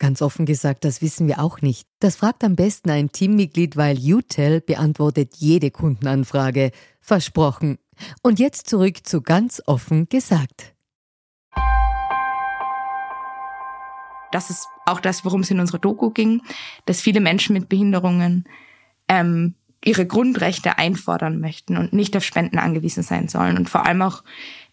Ganz offen gesagt, das wissen wir auch nicht. Das fragt am besten ein Teammitglied, weil UTEL beantwortet jede Kundenanfrage. Versprochen. Und jetzt zurück zu ganz offen gesagt. Das ist auch das, worum es in unserer Doku ging, dass viele Menschen mit Behinderungen ähm, ihre Grundrechte einfordern möchten und nicht auf Spenden angewiesen sein sollen und vor allem auch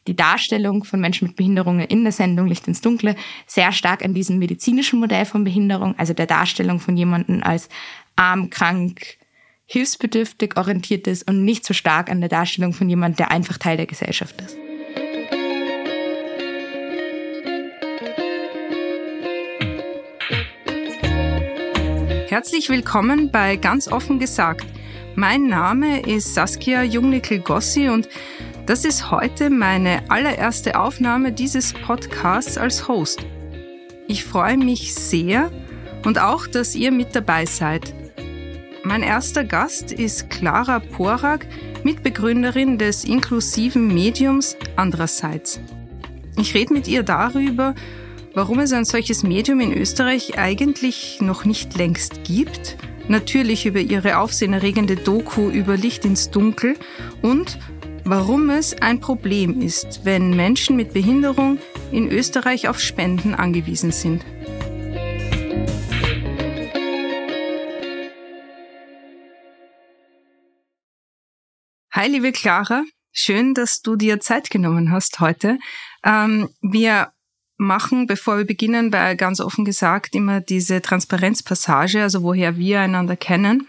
die Darstellung von Menschen mit Behinderungen in der Sendung Licht ins Dunkle sehr stark an diesem medizinischen Modell von Behinderung, also der Darstellung von jemandem als arm, krank, hilfsbedürftig orientiert ist und nicht so stark an der Darstellung von jemandem, der einfach Teil der Gesellschaft ist. Herzlich willkommen bei Ganz offen gesagt. Mein Name ist Saskia Jungnickel-Gossi und das ist heute meine allererste Aufnahme dieses Podcasts als Host. Ich freue mich sehr und auch, dass ihr mit dabei seid. Mein erster Gast ist Clara Porak, Mitbegründerin des inklusiven Mediums Andererseits. Ich rede mit ihr darüber, warum es ein solches Medium in Österreich eigentlich noch nicht längst gibt, natürlich über ihre aufsehenerregende Doku über Licht ins Dunkel und warum es ein Problem ist, wenn Menschen mit Behinderung in Österreich auf Spenden angewiesen sind. Hi, liebe Clara. Schön, dass du dir Zeit genommen hast heute. Ähm, wir machen, bevor wir beginnen, bei ganz offen gesagt immer diese Transparenzpassage, also woher wir einander kennen.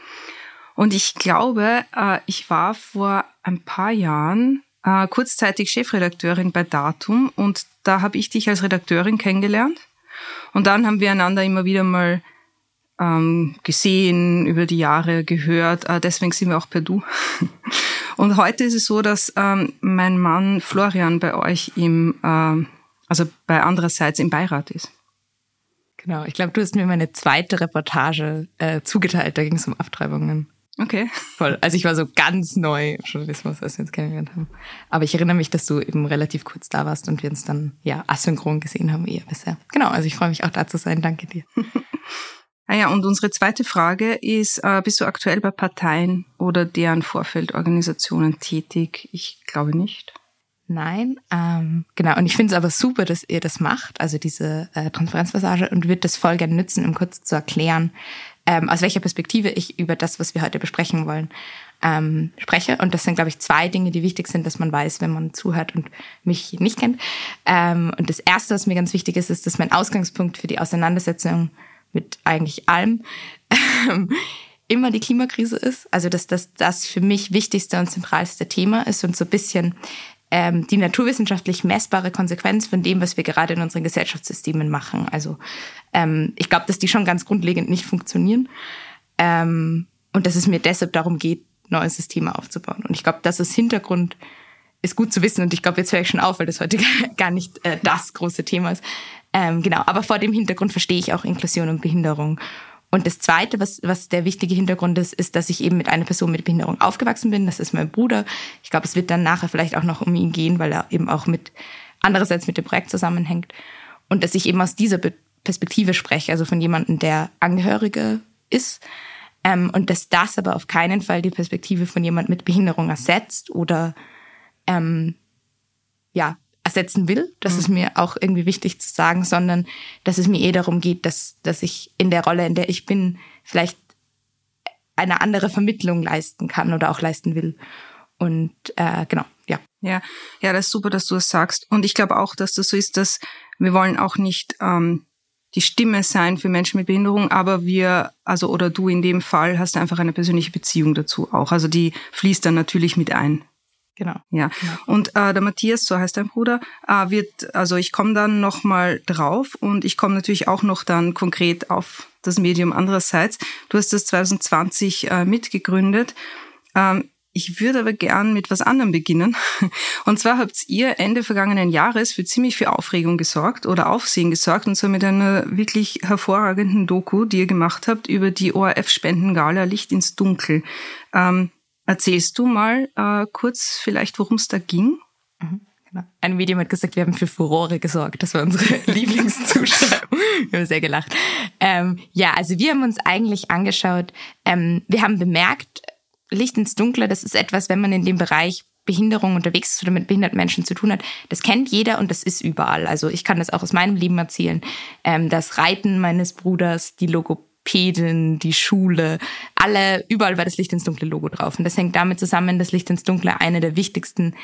Und ich glaube, äh, ich war vor ein paar Jahren äh, kurzzeitig Chefredakteurin bei Datum und da habe ich dich als Redakteurin kennengelernt. Und dann haben wir einander immer wieder mal ähm, gesehen, über die Jahre gehört. Äh, deswegen sind wir auch per Du. Und heute ist es so, dass ähm, mein Mann Florian bei euch im, äh, also bei andererseits im Beirat ist. Genau, ich glaube, du hast mir meine zweite Reportage äh, zugeteilt. Da ging es um Abtreibungen. Okay. Voll. Also ich war so ganz neu im Journalismus, als wir uns kennengelernt haben. Aber ich erinnere mich, dass du eben relativ kurz da warst und wir uns dann ja asynchron gesehen haben eher bisher. Genau, also ich freue mich auch da zu sein. Danke dir. ah ja, und unsere zweite Frage ist, äh, bist du aktuell bei Parteien oder deren Vorfeldorganisationen tätig? Ich glaube nicht. Nein, ähm, genau. Und ich finde es aber super, dass ihr das macht, also diese äh, Transparenzpassage, und wird das voll gerne nützen, um kurz zu erklären, ähm, aus welcher Perspektive ich über das, was wir heute besprechen wollen, ähm, spreche. Und das sind, glaube ich, zwei Dinge, die wichtig sind, dass man weiß, wenn man zuhört und mich nicht kennt. Ähm, und das Erste, was mir ganz wichtig ist, ist, dass mein Ausgangspunkt für die Auseinandersetzung mit eigentlich allem ähm, immer die Klimakrise ist. Also dass das das für mich wichtigste und zentralste Thema ist und so ein bisschen ähm, die naturwissenschaftlich messbare Konsequenz von dem, was wir gerade in unseren Gesellschaftssystemen machen. Also ähm, ich glaube, dass die schon ganz grundlegend nicht funktionieren ähm, und dass es mir deshalb darum geht, neue Systeme aufzubauen. Und ich glaube, das ist Hintergrund ist gut zu wissen und ich glaube, jetzt höre ich schon auf, weil das heute gar nicht äh, das große Thema ist. Ähm, genau, aber vor dem Hintergrund verstehe ich auch Inklusion und Behinderung und das Zweite, was, was der wichtige Hintergrund ist, ist, dass ich eben mit einer Person mit Behinderung aufgewachsen bin. Das ist mein Bruder. Ich glaube, es wird dann nachher vielleicht auch noch um ihn gehen, weil er eben auch mit andererseits mit dem Projekt zusammenhängt. Und dass ich eben aus dieser Perspektive spreche, also von jemandem, der Angehörige ist. Ähm, und dass das aber auf keinen Fall die Perspektive von jemand mit Behinderung ersetzt oder ähm, ja, ersetzen will. Das mhm. ist mir auch irgendwie wichtig zu sagen, sondern dass es mir eh darum geht, dass, dass ich in der Rolle, in der ich bin, vielleicht eine andere Vermittlung leisten kann oder auch leisten will. Und äh, genau, ja. Ja, ja, das ist super, dass du das sagst. Und ich glaube auch, dass das so ist, dass wir wollen auch nicht ähm, die Stimme sein für Menschen mit Behinderung, aber wir, also oder du in dem Fall hast einfach eine persönliche Beziehung dazu auch. Also die fließt dann natürlich mit ein. Genau. Ja. Genau. Und äh, der Matthias, so heißt dein Bruder, äh, wird, also ich komme dann nochmal drauf und ich komme natürlich auch noch dann konkret auf das Medium andererseits. Du hast das 2020 äh, mitgegründet. Ähm, ich würde aber gern mit was anderem beginnen. Und zwar habt ihr Ende vergangenen Jahres für ziemlich viel Aufregung gesorgt oder Aufsehen gesorgt und zwar mit einer wirklich hervorragenden Doku, die ihr gemacht habt über die ORF-Spendengala Licht ins Dunkel. Ähm, erzählst du mal äh, kurz vielleicht, worum es da ging? Mhm. Genau. Ein Medium hat gesagt, wir haben für Furore gesorgt. Das war unsere Lieblingszuschreibung. wir haben sehr gelacht. Ähm, ja, also wir haben uns eigentlich angeschaut, ähm, wir haben bemerkt, Licht ins Dunkle, das ist etwas, wenn man in dem Bereich Behinderung unterwegs ist oder mit behinderten Menschen zu tun hat, das kennt jeder und das ist überall. Also ich kann das auch aus meinem Leben erzählen. Ähm, das Reiten meines Bruders, die Logopädin, die Schule, alle, überall war das Licht ins Dunkle Logo drauf. Und das hängt damit zusammen, dass Licht ins Dunkle eine der wichtigsten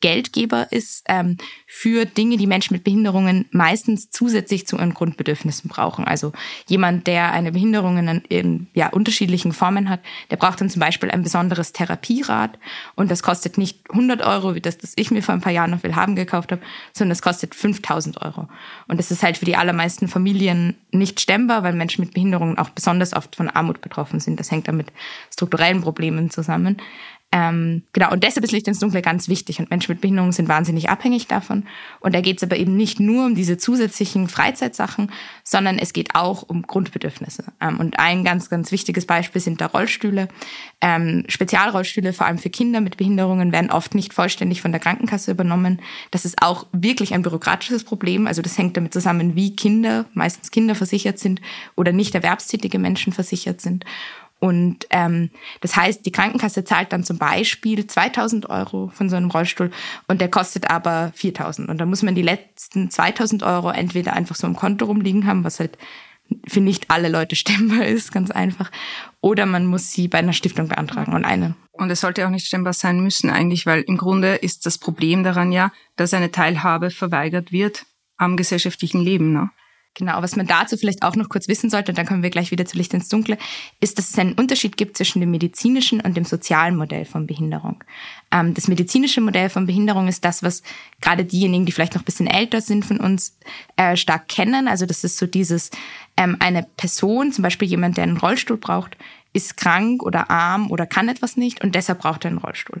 Geldgeber ist ähm, für Dinge, die Menschen mit Behinderungen meistens zusätzlich zu ihren Grundbedürfnissen brauchen. Also jemand, der eine Behinderung in, in ja, unterschiedlichen Formen hat, der braucht dann zum Beispiel ein besonderes Therapierad und das kostet nicht 100 Euro, wie das, das ich mir vor ein paar Jahren noch Willhaben gekauft habe, sondern das kostet 5000 Euro. Und das ist halt für die allermeisten Familien nicht stemmbar, weil Menschen mit Behinderungen auch besonders oft von Armut betroffen sind. Das hängt damit strukturellen Problemen zusammen. Ähm, genau, und deshalb ist Licht ins Dunkle ganz wichtig und Menschen mit Behinderungen sind wahnsinnig abhängig davon. Und da geht es aber eben nicht nur um diese zusätzlichen Freizeitsachen, sondern es geht auch um Grundbedürfnisse. Ähm, und ein ganz, ganz wichtiges Beispiel sind da Rollstühle. Ähm, Spezialrollstühle, vor allem für Kinder mit Behinderungen, werden oft nicht vollständig von der Krankenkasse übernommen. Das ist auch wirklich ein bürokratisches Problem. Also das hängt damit zusammen, wie Kinder, meistens Kinder versichert sind oder nicht erwerbstätige Menschen versichert sind. Und ähm, das heißt, die Krankenkasse zahlt dann zum Beispiel 2000 Euro von so einem Rollstuhl und der kostet aber 4000. Und da muss man die letzten 2000 Euro entweder einfach so im Konto rumliegen haben, was halt für nicht alle Leute stemmbar ist, ganz einfach. Oder man muss sie bei einer Stiftung beantragen und eine. Und es sollte auch nicht stemmbar sein müssen eigentlich, weil im Grunde ist das Problem daran ja, dass eine Teilhabe verweigert wird am gesellschaftlichen Leben. Ne? Genau, was man dazu vielleicht auch noch kurz wissen sollte, dann kommen wir gleich wieder zu Licht ins Dunkle, ist, dass es einen Unterschied gibt zwischen dem medizinischen und dem sozialen Modell von Behinderung. Ähm, das medizinische Modell von Behinderung ist das, was gerade diejenigen, die vielleicht noch ein bisschen älter sind von uns, äh, stark kennen. Also das ist so dieses, ähm, eine Person, zum Beispiel jemand, der einen Rollstuhl braucht, ist krank oder arm oder kann etwas nicht und deshalb braucht er einen Rollstuhl.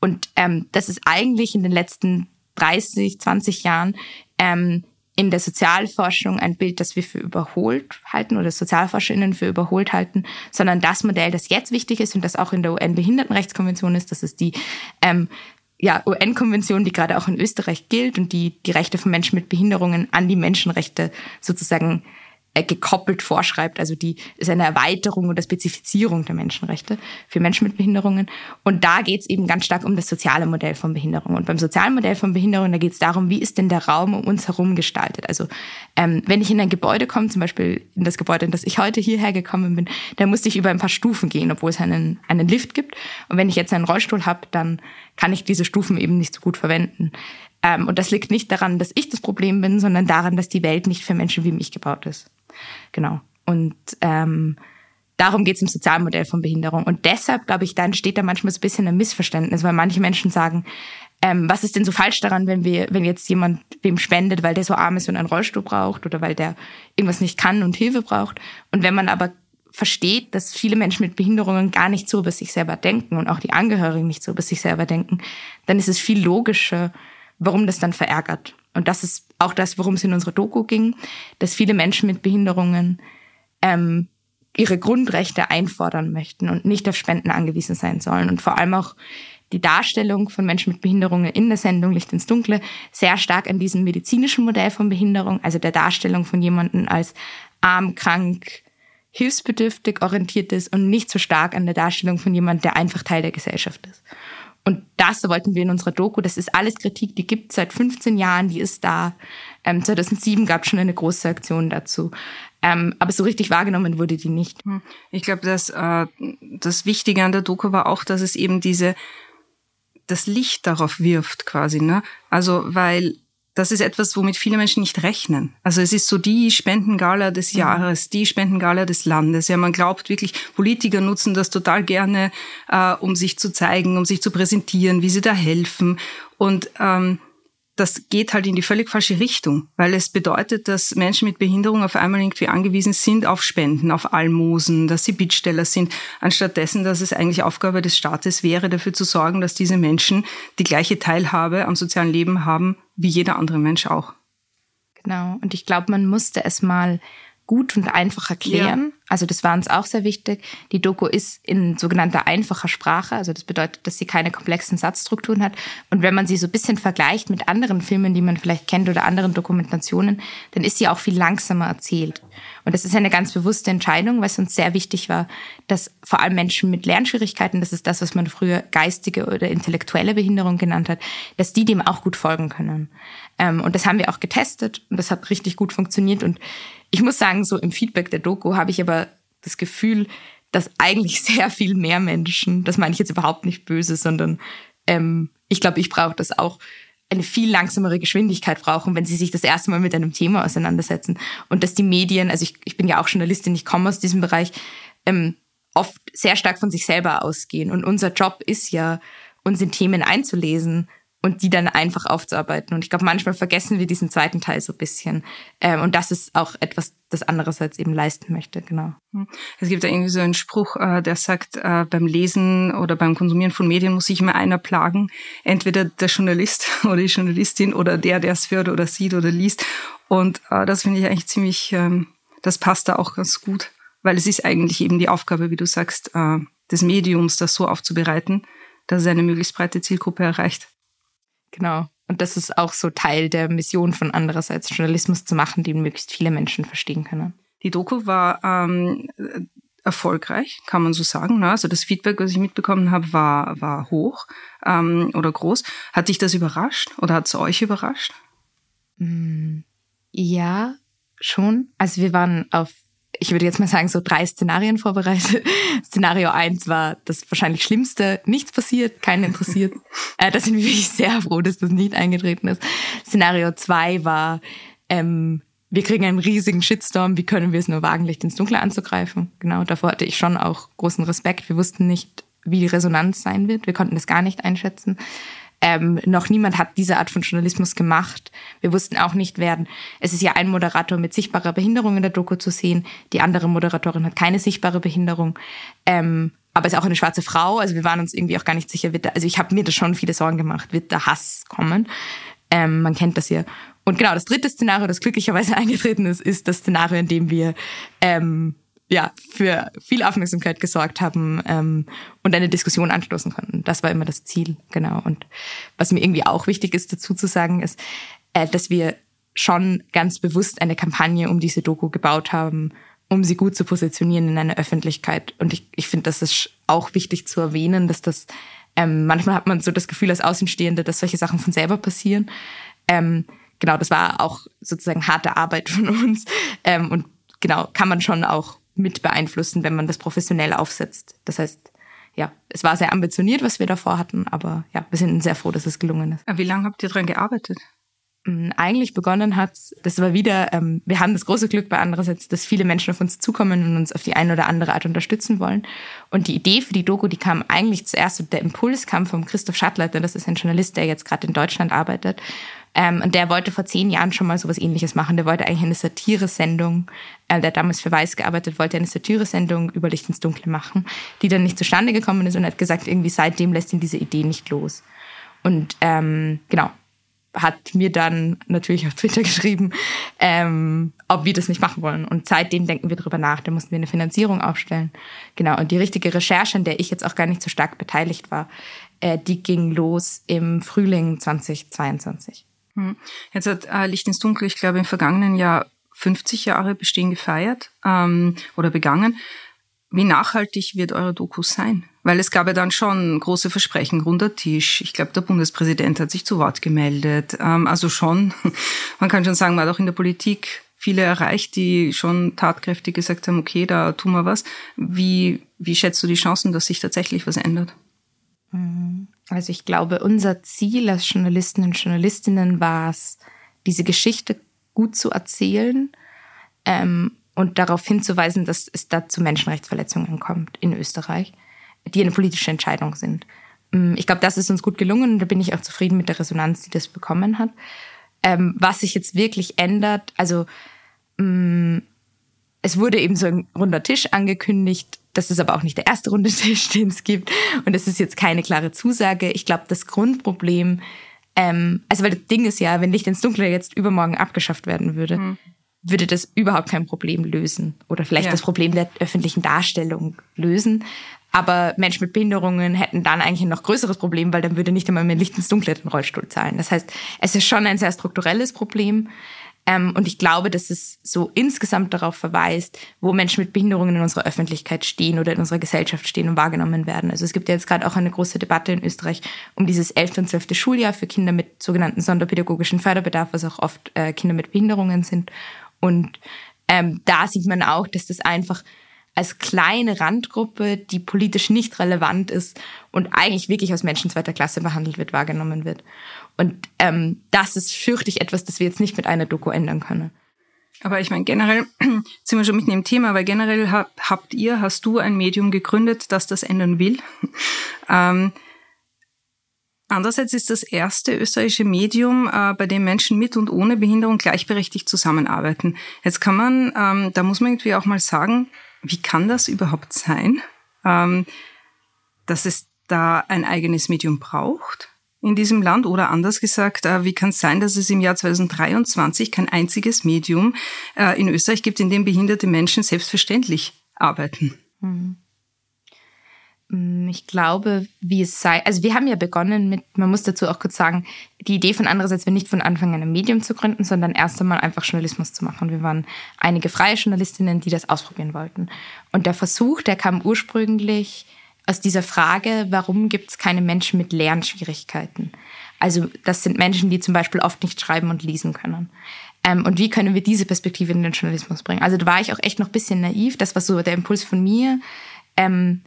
Und ähm, das ist eigentlich in den letzten 30, 20 Jahren ähm, in der Sozialforschung ein Bild, das wir für überholt halten oder SozialforscherInnen für überholt halten, sondern das Modell, das jetzt wichtig ist und das auch in der UN-Behindertenrechtskonvention ist, das ist die ähm, ja, UN-Konvention, die gerade auch in Österreich gilt und die die Rechte von Menschen mit Behinderungen an die Menschenrechte sozusagen gekoppelt vorschreibt. Also die ist eine Erweiterung oder Spezifizierung der Menschenrechte für Menschen mit Behinderungen. Und da geht es eben ganz stark um das soziale Modell von Behinderung. Und beim sozialen Modell von Behinderung, da geht es darum, wie ist denn der Raum um uns herum gestaltet. Also ähm, wenn ich in ein Gebäude komme, zum Beispiel in das Gebäude, in das ich heute hierher gekommen bin, dann musste ich über ein paar Stufen gehen, obwohl es einen, einen Lift gibt. Und wenn ich jetzt einen Rollstuhl habe, dann kann ich diese Stufen eben nicht so gut verwenden. Ähm, und das liegt nicht daran, dass ich das Problem bin, sondern daran, dass die Welt nicht für Menschen wie mich gebaut ist. Genau. Und ähm, darum geht es im Sozialmodell von Behinderung. Und deshalb, glaube ich, da entsteht da manchmal so ein bisschen ein Missverständnis, weil manche Menschen sagen, ähm, was ist denn so falsch daran, wenn wir, wenn jetzt jemand wem spendet, weil der so arm ist und einen Rollstuhl braucht oder weil der irgendwas nicht kann und Hilfe braucht. Und wenn man aber versteht, dass viele Menschen mit Behinderungen gar nicht so über sich selber denken und auch die Angehörigen nicht so über sich selber denken, dann ist es viel logischer, warum das dann verärgert. Und das ist auch das, worum es in unserer Doku ging, dass viele Menschen mit Behinderungen ähm, ihre Grundrechte einfordern möchten und nicht auf Spenden angewiesen sein sollen. Und vor allem auch die Darstellung von Menschen mit Behinderungen in der Sendung Licht ins Dunkle sehr stark an diesem medizinischen Modell von Behinderung, also der Darstellung von jemandem als arm, krank, hilfsbedürftig orientiert ist und nicht so stark an der Darstellung von jemandem, der einfach Teil der Gesellschaft ist. Und das wollten wir in unserer Doku. Das ist alles Kritik, die gibt seit 15 Jahren, die ist da. Ähm, 2007 gab es schon eine große Aktion dazu. Ähm, aber so richtig wahrgenommen wurde die nicht. Hm. Ich glaube, dass äh, das Wichtige an der Doku war auch, dass es eben diese das Licht darauf wirft quasi. Ne? Also weil das ist etwas, womit viele Menschen nicht rechnen. Also es ist so die Spendengala des mhm. Jahres, die Spendengala des Landes. Ja, man glaubt wirklich, Politiker nutzen das total gerne, äh, um sich zu zeigen, um sich zu präsentieren, wie sie da helfen. Und ähm, das geht halt in die völlig falsche Richtung, weil es bedeutet, dass Menschen mit Behinderung auf einmal irgendwie angewiesen sind auf Spenden, auf Almosen, dass sie Bittsteller sind, anstatt dessen, dass es eigentlich Aufgabe des Staates wäre, dafür zu sorgen, dass diese Menschen die gleiche Teilhabe am sozialen Leben haben wie jeder andere Mensch auch. Genau. Und ich glaube, man musste es mal gut und einfach erklären. Ja. Also das war uns auch sehr wichtig. Die Doku ist in sogenannter einfacher Sprache. Also das bedeutet, dass sie keine komplexen Satzstrukturen hat. Und wenn man sie so ein bisschen vergleicht mit anderen Filmen, die man vielleicht kennt oder anderen Dokumentationen, dann ist sie auch viel langsamer erzählt. Und das ist eine ganz bewusste Entscheidung, weil es uns sehr wichtig war, dass vor allem Menschen mit Lernschwierigkeiten, das ist das, was man früher geistige oder intellektuelle Behinderung genannt hat, dass die dem auch gut folgen können. Ähm, und das haben wir auch getestet und das hat richtig gut funktioniert. Und ich muss sagen, so im Feedback der Doku habe ich aber das Gefühl, dass eigentlich sehr viel mehr Menschen, das meine ich jetzt überhaupt nicht böse, sondern ähm, ich glaube, ich brauche das auch, eine viel langsamere Geschwindigkeit brauchen, wenn sie sich das erste Mal mit einem Thema auseinandersetzen. Und dass die Medien, also ich, ich bin ja auch Journalistin, ich komme aus diesem Bereich, ähm, oft sehr stark von sich selber ausgehen. Und unser Job ist ja, uns in Themen einzulesen und die dann einfach aufzuarbeiten. Und ich glaube, manchmal vergessen wir diesen zweiten Teil so ein bisschen. Ähm, und das ist auch etwas, das andererseits eben leisten möchte, genau. Hm. Es gibt ja irgendwie so einen Spruch, äh, der sagt, äh, beim Lesen oder beim Konsumieren von Medien muss sich immer einer plagen. Entweder der Journalist oder die Journalistin oder der, der es hört oder sieht oder liest. Und äh, das finde ich eigentlich ziemlich, ähm, das passt da auch ganz gut. Weil es ist eigentlich eben die Aufgabe, wie du sagst, des Mediums, das so aufzubereiten, dass es eine möglichst breite Zielgruppe erreicht. Genau. Und das ist auch so Teil der Mission von andererseits Journalismus zu machen, den möglichst viele Menschen verstehen können. Die Doku war ähm, erfolgreich, kann man so sagen. Ne? Also das Feedback, was ich mitbekommen habe, war, war hoch ähm, oder groß. Hat dich das überrascht oder hat es euch überrascht? Mm, ja, schon. Also wir waren auf ich würde jetzt mal sagen, so drei Szenarien vorbereitet. Szenario eins war das wahrscheinlich Schlimmste, nichts passiert, keinen interessiert. äh, da sind wir wirklich sehr froh, dass das nicht eingetreten ist. Szenario zwei war, ähm, wir kriegen einen riesigen Shitstorm, wie können wir es nur wagen, Licht ins Dunkle anzugreifen? Genau, davor hatte ich schon auch großen Respekt. Wir wussten nicht, wie die Resonanz sein wird. Wir konnten das gar nicht einschätzen. Ähm, noch niemand hat diese Art von Journalismus gemacht. Wir wussten auch nicht, werden. Es ist ja ein Moderator mit sichtbarer Behinderung in der Doku zu sehen. Die andere Moderatorin hat keine sichtbare Behinderung. Ähm, aber ist auch eine schwarze Frau. Also wir waren uns irgendwie auch gar nicht sicher, wird da, also ich habe mir da schon viele Sorgen gemacht, wird da Hass kommen. Ähm, man kennt das ja. Und genau, das dritte Szenario, das glücklicherweise eingetreten ist, ist das Szenario, in dem wir ähm, ja, für viel Aufmerksamkeit gesorgt haben ähm, und eine Diskussion anstoßen konnten. Das war immer das Ziel, genau. Und was mir irgendwie auch wichtig ist dazu zu sagen, ist, äh, dass wir schon ganz bewusst eine Kampagne um diese Doku gebaut haben, um sie gut zu positionieren in einer Öffentlichkeit. Und ich, ich finde, das ist auch wichtig zu erwähnen, dass das ähm, manchmal hat man so das Gefühl als Außenstehende, dass solche Sachen von selber passieren. Ähm, genau, das war auch sozusagen harte Arbeit von uns. Ähm, und genau, kann man schon auch mit beeinflussen, wenn man das professionell aufsetzt. Das heißt, ja, es war sehr ambitioniert, was wir davor hatten, aber ja, wir sind sehr froh, dass es gelungen ist. Wie lange habt ihr dran gearbeitet? Mm, eigentlich begonnen hat, das war wieder, ähm, wir haben das große Glück bei andererseits, dass viele Menschen auf uns zukommen und uns auf die eine oder andere Art unterstützen wollen. Und die Idee für die Doku, die kam eigentlich zuerst, und der Impuls kam vom Christoph Schattleiter, das ist ein Journalist, der jetzt gerade in Deutschland arbeitet. Ähm, und der wollte vor zehn Jahren schon mal sowas ähnliches machen. Der wollte eigentlich eine Satire-Sendung, äh, der hat damals für Weiß gearbeitet, wollte eine Satire-Sendung über Licht ins Dunkle machen, die dann nicht zustande gekommen ist und hat gesagt, irgendwie seitdem lässt ihn diese Idee nicht los. Und ähm, genau, hat mir dann natürlich auf Twitter geschrieben, ähm, ob wir das nicht machen wollen. Und seitdem denken wir darüber nach. Da mussten wir eine Finanzierung aufstellen. Genau. Und die richtige Recherche, an der ich jetzt auch gar nicht so stark beteiligt war, äh, die ging los im Frühling 2022. Hm. Jetzt hat äh, Licht ins Dunkel, ich glaube, im vergangenen Jahr 50 Jahre Bestehen gefeiert ähm, oder begangen. Wie nachhaltig wird eure Doku sein? Weil es gab ja dann schon große Versprechen, runder Tisch. Ich glaube, der Bundespräsident hat sich zu Wort gemeldet. Ähm, also schon, man kann schon sagen, man hat auch in der Politik viele erreicht, die schon tatkräftig gesagt haben, okay, da tun wir was. Wie, wie schätzt du die Chancen, dass sich tatsächlich was ändert? Mhm. Also ich glaube, unser Ziel als Journalisten und Journalistinnen war es, diese Geschichte gut zu erzählen ähm, und darauf hinzuweisen, dass es da zu Menschenrechtsverletzungen kommt in Österreich, die eine politische Entscheidung sind. Ähm, ich glaube, das ist uns gut gelungen und da bin ich auch zufrieden mit der Resonanz, die das bekommen hat. Ähm, was sich jetzt wirklich ändert, also mh, mm, es wurde eben so ein runder Tisch angekündigt. Das ist aber auch nicht der erste runde Tisch, den es gibt. Und es ist jetzt keine klare Zusage. Ich glaube, das Grundproblem, ähm, also weil das Ding ist ja, wenn Licht ins Dunkle jetzt übermorgen abgeschafft werden würde, mhm. würde das überhaupt kein Problem lösen. Oder vielleicht ja. das Problem der öffentlichen Darstellung lösen. Aber Menschen mit Behinderungen hätten dann eigentlich ein noch größeres Problem, weil dann würde nicht einmal mehr Licht ins Dunkle den Rollstuhl zahlen. Das heißt, es ist schon ein sehr strukturelles Problem. Ähm, und ich glaube, dass es so insgesamt darauf verweist, wo Menschen mit Behinderungen in unserer Öffentlichkeit stehen oder in unserer Gesellschaft stehen und wahrgenommen werden. Also es gibt ja jetzt gerade auch eine große Debatte in Österreich um dieses 11. und 12. Schuljahr für Kinder mit sogenannten sonderpädagogischen Förderbedarf, was auch oft äh, Kinder mit Behinderungen sind. Und ähm, da sieht man auch, dass das einfach als kleine Randgruppe, die politisch nicht relevant ist und eigentlich wirklich als Menschen zweiter Klasse behandelt wird, wahrgenommen wird. Und ähm, das ist, fürchte ich, etwas, das wir jetzt nicht mit einer Doku ändern können. Aber ich meine, generell sind wir schon mitten im Thema, weil generell habt ihr, hast du ein Medium gegründet, das das ändern will. ähm, Andererseits ist das erste österreichische Medium, äh, bei dem Menschen mit und ohne Behinderung gleichberechtigt zusammenarbeiten. Jetzt kann man, ähm, da muss man irgendwie auch mal sagen, wie kann das überhaupt sein, ähm, dass es da ein eigenes Medium braucht in diesem Land? Oder anders gesagt, äh, wie kann es sein, dass es im Jahr 2023 kein einziges Medium äh, in Österreich gibt, in dem behinderte Menschen selbstverständlich arbeiten? Mhm. Mm, ich glaube, wie es sei, also wir haben ja begonnen mit, man muss dazu auch kurz sagen, die Idee von andererseits war nicht von Anfang an ein Medium zu gründen, sondern erst einmal einfach Journalismus zu machen. Wir waren einige freie Journalistinnen, die das ausprobieren wollten. Und der Versuch, der kam ursprünglich aus dieser Frage, warum gibt es keine Menschen mit Lernschwierigkeiten? Also das sind Menschen, die zum Beispiel oft nicht schreiben und lesen können. Ähm, und wie können wir diese Perspektive in den Journalismus bringen? Also da war ich auch echt noch ein bisschen naiv. Das war so der Impuls von mir. Ähm,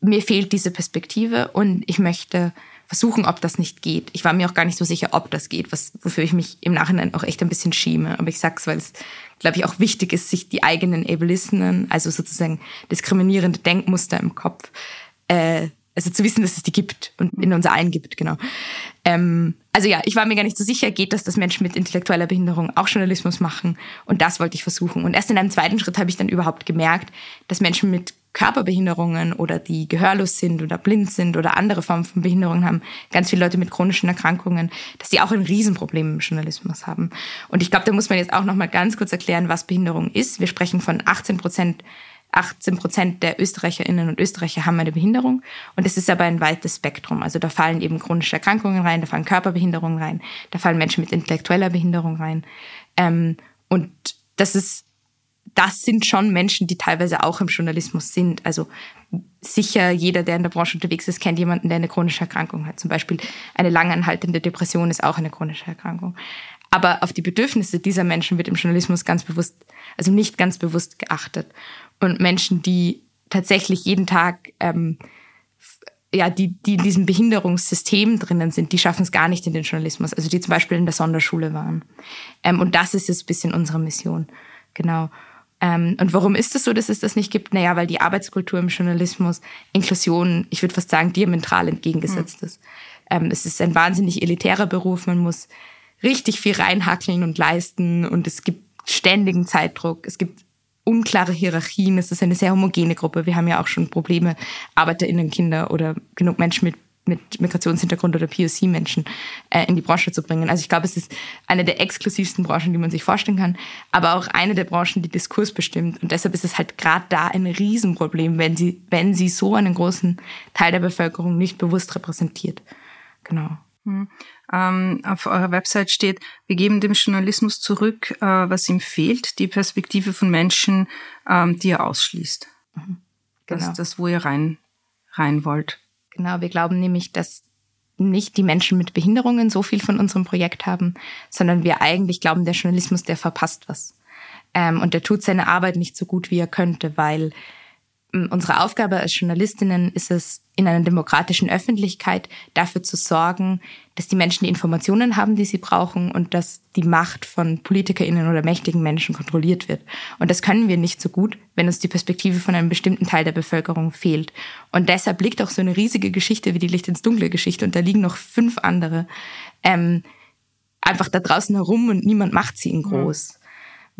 mir fehlt diese Perspektive und ich möchte versuchen, ob das nicht geht. Ich war mir auch gar nicht so sicher, ob das geht, was, wofür ich mich im Nachhinein auch echt ein bisschen schäme. Aber ich sag's, weil es, glaube ich, auch wichtig ist, sich die eigenen Ableismen, also sozusagen diskriminierende Denkmuster im Kopf, äh, also zu wissen, dass es die gibt und in uns allen gibt, genau. Ähm, also ja, ich war mir gar nicht so sicher, geht das, dass Menschen mit intellektueller Behinderung auch Journalismus machen? Und das wollte ich versuchen. Und erst in einem zweiten Schritt habe ich dann überhaupt gemerkt, dass Menschen mit Körperbehinderungen oder die gehörlos sind oder blind sind oder andere Formen von Behinderungen haben, ganz viele Leute mit chronischen Erkrankungen, dass die auch ein Riesenproblem im Journalismus haben. Und ich glaube, da muss man jetzt auch noch mal ganz kurz erklären, was Behinderung ist. Wir sprechen von 18 Prozent 18 Prozent der Österreicherinnen und Österreicher haben eine Behinderung. Und es ist aber ein weites Spektrum. Also da fallen eben chronische Erkrankungen rein, da fallen Körperbehinderungen rein, da fallen Menschen mit intellektueller Behinderung rein. Ähm, und das ist das sind schon Menschen, die teilweise auch im Journalismus sind. Also sicher jeder, der in der Branche unterwegs ist, kennt jemanden, der eine chronische Erkrankung hat. Zum Beispiel eine langanhaltende Depression ist auch eine chronische Erkrankung. Aber auf die Bedürfnisse dieser Menschen wird im Journalismus ganz bewusst, also nicht ganz bewusst geachtet. Und Menschen, die tatsächlich jeden Tag ähm, ja, die, die in diesem Behinderungssystem drinnen sind, die schaffen es gar nicht in den Journalismus, also die zum Beispiel in der Sonderschule waren. Ähm, und das ist jetzt ein bisschen unsere Mission. Genau. Ähm, und warum ist es so, dass es das nicht gibt? Naja, weil die Arbeitskultur im Journalismus Inklusion, ich würde fast sagen, diametral entgegengesetzt mhm. ist. Ähm, es ist ein wahnsinnig elitärer Beruf, man muss richtig viel reinhackeln und leisten und es gibt ständigen Zeitdruck, es gibt unklare Hierarchien, es ist eine sehr homogene Gruppe. Wir haben ja auch schon Probleme, ArbeiterInnen, Kinder oder genug Menschen mit mit Migrationshintergrund oder POC-Menschen äh, in die Branche zu bringen. Also ich glaube, es ist eine der exklusivsten Branchen, die man sich vorstellen kann, aber auch eine der Branchen, die Diskurs bestimmt. Und deshalb ist es halt gerade da ein Riesenproblem, wenn sie, wenn sie so einen großen Teil der Bevölkerung nicht bewusst repräsentiert. Genau. Hm. Ähm, auf eurer Website steht, wir geben dem Journalismus zurück, äh, was ihm fehlt, die Perspektive von Menschen, ähm, die er ausschließt. Mhm. Genau. Das ist das, wo ihr rein, rein wollt. Genau, wir glauben nämlich, dass nicht die Menschen mit Behinderungen so viel von unserem Projekt haben, sondern wir eigentlich glauben, der Journalismus, der verpasst was. Ähm, und der tut seine Arbeit nicht so gut, wie er könnte, weil unsere Aufgabe als Journalistinnen ist es, in einer demokratischen Öffentlichkeit dafür zu sorgen, dass die Menschen die Informationen haben, die sie brauchen und dass die Macht von PolitikerInnen oder mächtigen Menschen kontrolliert wird. Und das können wir nicht so gut, wenn uns die Perspektive von einem bestimmten Teil der Bevölkerung fehlt. Und deshalb liegt auch so eine riesige Geschichte wie die Licht ins Dunkle Geschichte und da liegen noch fünf andere ähm, einfach da draußen herum und niemand macht sie in groß.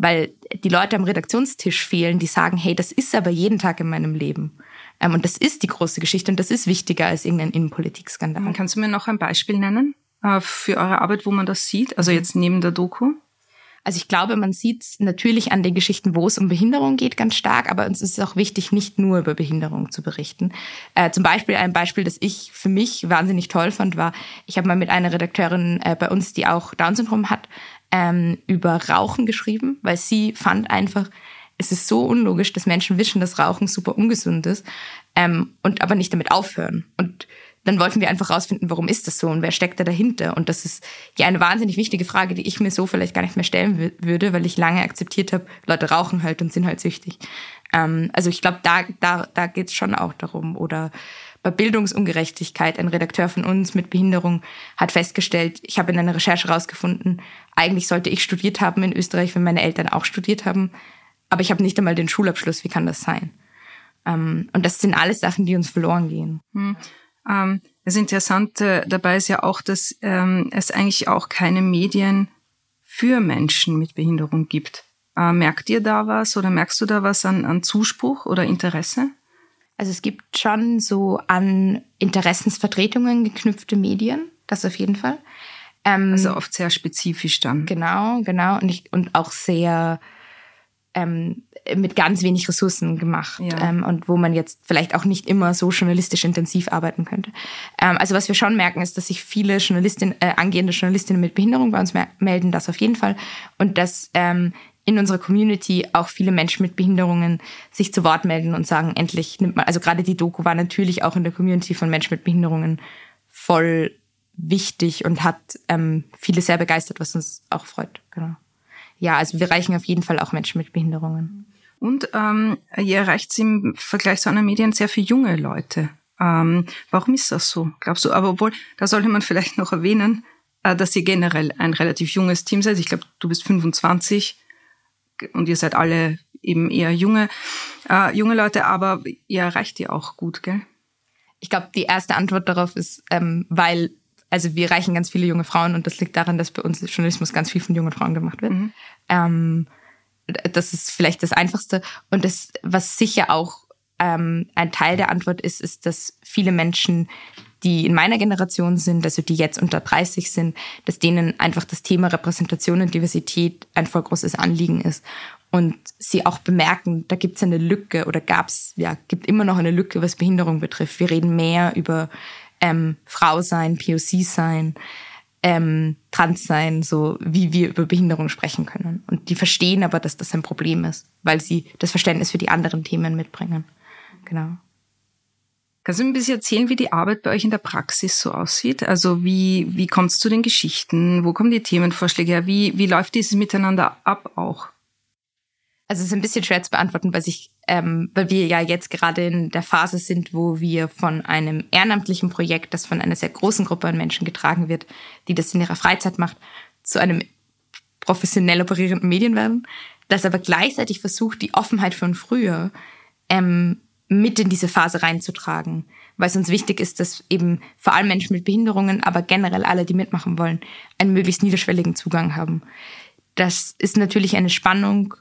Weil die Leute am Redaktionstisch fehlen, die sagen, hey, das ist aber jeden Tag in meinem Leben. Ähm, und das ist die große Geschichte und das ist wichtiger als irgendein Innenpolitikskandal. Kannst du mir noch ein Beispiel nennen äh, für eure Arbeit, wo man das sieht? Also jetzt neben der Doku? Also ich glaube, man sieht es natürlich an den Geschichten, wo es um Behinderung geht, ganz stark, aber uns ist es auch wichtig, nicht nur über Behinderung zu berichten. Äh, zum Beispiel ein Beispiel, das ich für mich wahnsinnig toll fand, war, ich habe mal mit einer Redakteurin äh, bei uns, die auch Down-Syndrom hat, ähm, über Rauchen geschrieben, weil sie fand einfach, es ist so unlogisch, dass Menschen wissen, dass Rauchen super ungesund ist ähm, und aber nicht damit aufhören. Und dann wollten wir einfach rausfinden, warum ist das so und wer steckt da dahinter? Und das ist ja eine wahnsinnig wichtige Frage, die ich mir so vielleicht gar nicht mehr stellen würde, weil ich lange akzeptiert habe, Leute rauchen halt und sind halt süchtig. Ähm, also ich glaube, da, da, da geht es schon auch darum. Oder bei Bildungsungerechtigkeit. Ein Redakteur von uns mit Behinderung hat festgestellt, ich habe in einer Recherche herausgefunden, eigentlich sollte ich studiert haben in Österreich, wenn meine Eltern auch studiert haben, aber ich habe nicht einmal den Schulabschluss. Wie kann das sein? Ähm, und das sind alles Sachen, die uns verloren gehen. Hm. Ähm, das Interessante dabei ist ja auch, dass ähm, es eigentlich auch keine Medien für Menschen mit Behinderung gibt. Äh, merkt ihr da was oder merkst du da was an, an Zuspruch oder Interesse? Also es gibt schon so an Interessensvertretungen geknüpfte Medien, das auf jeden Fall. Ähm, also oft sehr spezifisch dann. Genau, genau. Und, ich, und auch sehr ähm, mit ganz wenig Ressourcen gemacht ja. ähm, und wo man jetzt vielleicht auch nicht immer so journalistisch intensiv arbeiten könnte. Ähm, also was wir schon merken, ist, dass sich viele Journalistinnen, äh, angehende Journalistinnen mit Behinderung bei uns melden, das auf jeden Fall. Und dass ähm, in unserer Community auch viele Menschen mit Behinderungen sich zu Wort melden und sagen, endlich nimmt man, also gerade die Doku war natürlich auch in der Community von Menschen mit Behinderungen voll wichtig und hat ähm, viele sehr begeistert, was uns auch freut. Genau. Ja, also wir erreichen auf jeden Fall auch Menschen mit Behinderungen. Und ähm, ihr erreicht im Vergleich zu anderen Medien sehr viele junge Leute. Ähm, warum ist das so? Glaubst du? Aber obwohl, da sollte man vielleicht noch erwähnen, äh, dass ihr generell ein relativ junges Team seid. Ich glaube, du bist 25 und ihr seid alle eben eher junge, äh, junge Leute, aber ihr erreicht die auch gut, gell? Ich glaube, die erste Antwort darauf ist, ähm, weil, also wir erreichen ganz viele junge Frauen und das liegt daran, dass bei uns Journalismus ganz viel von jungen Frauen gemacht wird. Mhm. Ähm, das ist vielleicht das Einfachste. Und das, was sicher auch ähm, ein Teil der Antwort ist, ist, dass viele Menschen die in meiner Generation sind, also die jetzt unter 30 sind, dass denen einfach das Thema Repräsentation und Diversität ein voll großes Anliegen ist. Und sie auch bemerken, da gibt es eine Lücke oder gab es, ja, gibt immer noch eine Lücke, was Behinderung betrifft. Wir reden mehr über ähm, Frau sein, POC sein, ähm, Trans sein, so wie wir über Behinderung sprechen können. Und die verstehen aber, dass das ein Problem ist, weil sie das Verständnis für die anderen Themen mitbringen. Genau. Kannst du mir ein bisschen erzählen, wie die Arbeit bei euch in der Praxis so aussieht? Also wie, wie kommt es zu den Geschichten? Wo kommen die Themenvorschläge her? Wie, wie läuft dieses Miteinander ab auch? Also es ist ein bisschen schwer zu beantworten, weil, ich, ähm, weil wir ja jetzt gerade in der Phase sind, wo wir von einem ehrenamtlichen Projekt, das von einer sehr großen Gruppe an Menschen getragen wird, die das in ihrer Freizeit macht, zu einem professionell operierenden Medien werden, das aber gleichzeitig versucht, die Offenheit von früher ähm, mit in diese Phase reinzutragen, weil es uns wichtig ist, dass eben vor allem Menschen mit Behinderungen, aber generell alle, die mitmachen wollen, einen möglichst niederschwelligen Zugang haben. Das ist natürlich eine Spannung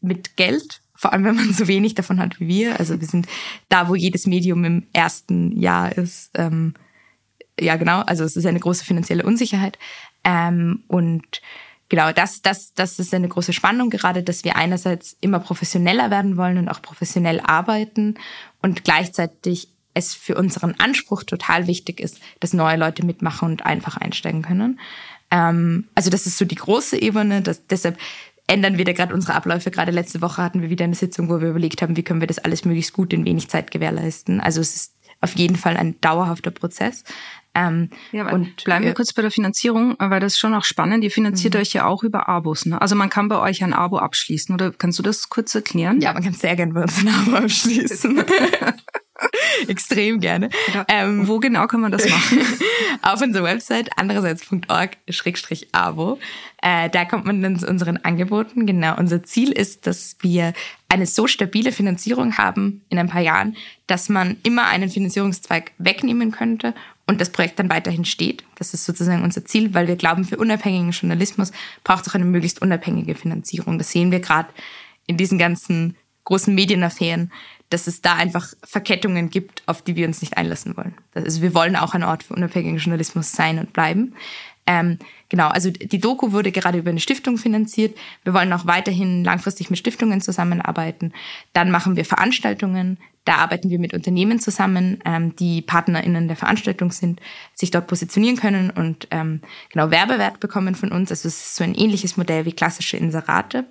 mit Geld, vor allem wenn man so wenig davon hat wie wir. Also wir sind da, wo jedes Medium im ersten Jahr ist. Ähm, ja, genau. Also es ist eine große finanzielle Unsicherheit. Ähm, und genau, das, das, das ist eine große Spannung gerade, dass wir einerseits immer professioneller werden wollen und auch professionell arbeiten und gleichzeitig es für unseren Anspruch total wichtig ist, dass neue Leute mitmachen und einfach einsteigen können. Ähm, also das ist so die große Ebene. Dass, deshalb ändern wir da gerade unsere Abläufe. Gerade letzte Woche hatten wir wieder eine Sitzung, wo wir überlegt haben, wie können wir das alles möglichst gut in wenig Zeit gewährleisten. Also es ist auf jeden Fall ein dauerhafter Prozess. Ähm, ja, und bleiben wir kurz bei der Finanzierung, weil das ist schon auch spannend. Ihr finanziert mhm. euch ja auch über Abos. Ne? Also man kann bei euch ein Abo abschließen. Oder kannst du das kurz erklären? Ja, man kann sehr gerne bei uns ein Abo abschließen. Extrem gerne. Ja. Ähm, Wo genau kann man das machen? auf unserer Website andererseits.org-abo. Äh, da kommt man dann zu unseren Angeboten. Genau, unser Ziel ist, dass wir eine so stabile Finanzierung haben in ein paar Jahren, dass man immer einen Finanzierungszweig wegnehmen könnte und das Projekt dann weiterhin steht. Das ist sozusagen unser Ziel, weil wir glauben, für unabhängigen Journalismus braucht es auch eine möglichst unabhängige Finanzierung. Das sehen wir gerade in diesen ganzen großen Medienaffären, dass es da einfach Verkettungen gibt, auf die wir uns nicht einlassen wollen. Also wir wollen auch ein Ort für unabhängigen Journalismus sein und bleiben. Ähm, genau, also die Doku wurde gerade über eine Stiftung finanziert. Wir wollen auch weiterhin langfristig mit Stiftungen zusammenarbeiten. Dann machen wir Veranstaltungen. Da arbeiten wir mit Unternehmen zusammen, ähm, die PartnerInnen der Veranstaltung sind, sich dort positionieren können und ähm, genau Werbewert bekommen von uns. Also es ist so ein ähnliches Modell wie klassische Inserate.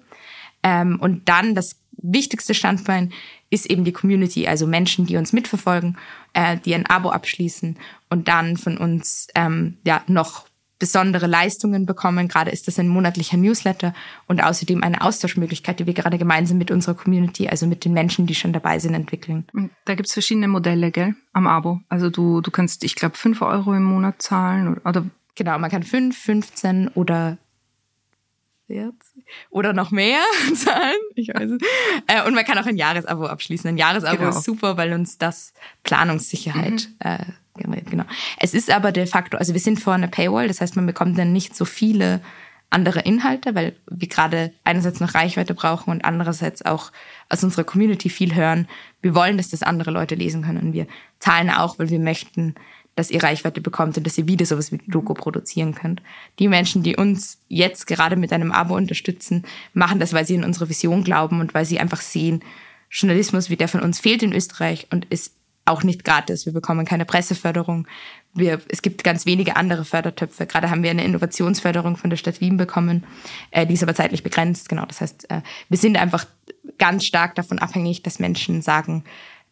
Ähm, und dann das wichtigste Standbein ist eben die Community, also Menschen, die uns mitverfolgen, äh, die ein Abo abschließen und dann von uns ähm, ja noch besondere Leistungen bekommen. Gerade ist das ein monatlicher Newsletter und außerdem eine Austauschmöglichkeit, die wir gerade gemeinsam mit unserer Community, also mit den Menschen, die schon dabei sind, entwickeln. Da gibt's verschiedene Modelle, gell, am Abo. Also du, du kannst, ich glaube, fünf Euro im Monat zahlen oder, oder Genau, man kann fünf, 15 oder 40 oder noch mehr zahlen. Ich weiß es. Äh, und man kann auch ein Jahresabo abschließen. Ein Jahresabo genau. ist super, weil uns das Planungssicherheit mhm. äh, genau. Es ist aber de facto, also wir sind vor einer Paywall, das heißt, man bekommt dann nicht so viele andere Inhalte, weil wir gerade einerseits noch Reichweite brauchen und andererseits auch aus unserer Community viel hören. Wir wollen, dass das andere Leute lesen können. Wir zahlen auch, weil wir möchten, dass ihr Reichweite bekommt und dass ihr wieder sowas wie Doku produzieren könnt. Die Menschen, die uns jetzt gerade mit einem Abo unterstützen, machen das, weil sie in unsere Vision glauben und weil sie einfach sehen, Journalismus wie der von uns fehlt in Österreich und ist auch nicht gratis. Wir bekommen keine Presseförderung. Wir, es gibt ganz wenige andere Fördertöpfe. Gerade haben wir eine Innovationsförderung von der Stadt Wien bekommen. Äh, die ist aber zeitlich begrenzt. Genau. Das heißt, äh, wir sind einfach ganz stark davon abhängig, dass Menschen sagen,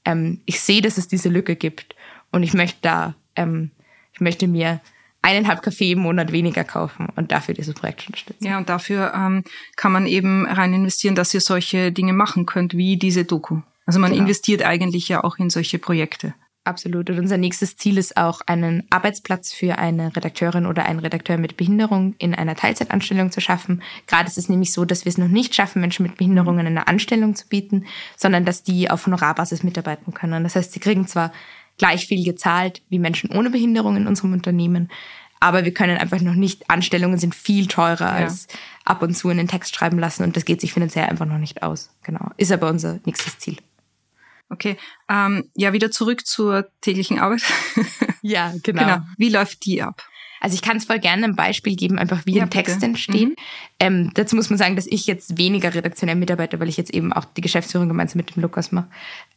ähm, ich sehe, dass es diese Lücke gibt und ich möchte da, ähm, ich möchte mir eineinhalb Kaffee im Monat weniger kaufen und dafür dieses Projekt unterstützen. Ja, und dafür ähm, kann man eben rein investieren, dass ihr solche Dinge machen könnt, wie diese Doku. Also man genau. investiert eigentlich ja auch in solche Projekte. Absolut. Und unser nächstes Ziel ist auch, einen Arbeitsplatz für eine Redakteurin oder einen Redakteur mit Behinderung in einer Teilzeitanstellung zu schaffen. Gerade ist es nämlich so, dass wir es noch nicht schaffen, Menschen mit Behinderungen eine Anstellung zu bieten, sondern dass die auf Honorarbasis mitarbeiten können. Das heißt, sie kriegen zwar gleich viel gezahlt wie Menschen ohne Behinderung in unserem Unternehmen, aber wir können einfach noch nicht, Anstellungen sind viel teurer ja. als ab und zu in den Text schreiben lassen und das geht sich finanziell einfach noch nicht aus. Genau. Ist aber unser nächstes Ziel. Okay, ähm, ja, wieder zurück zur täglichen Arbeit. ja, genau. genau. Wie läuft die ab? Also ich kann es voll gerne ein Beispiel geben, einfach wie ja, ein Text bitte. entsteht. Mhm. Ähm, dazu muss man sagen, dass ich jetzt weniger redaktionell mitarbeite, weil ich jetzt eben auch die Geschäftsführung gemeinsam mit dem Lukas mache.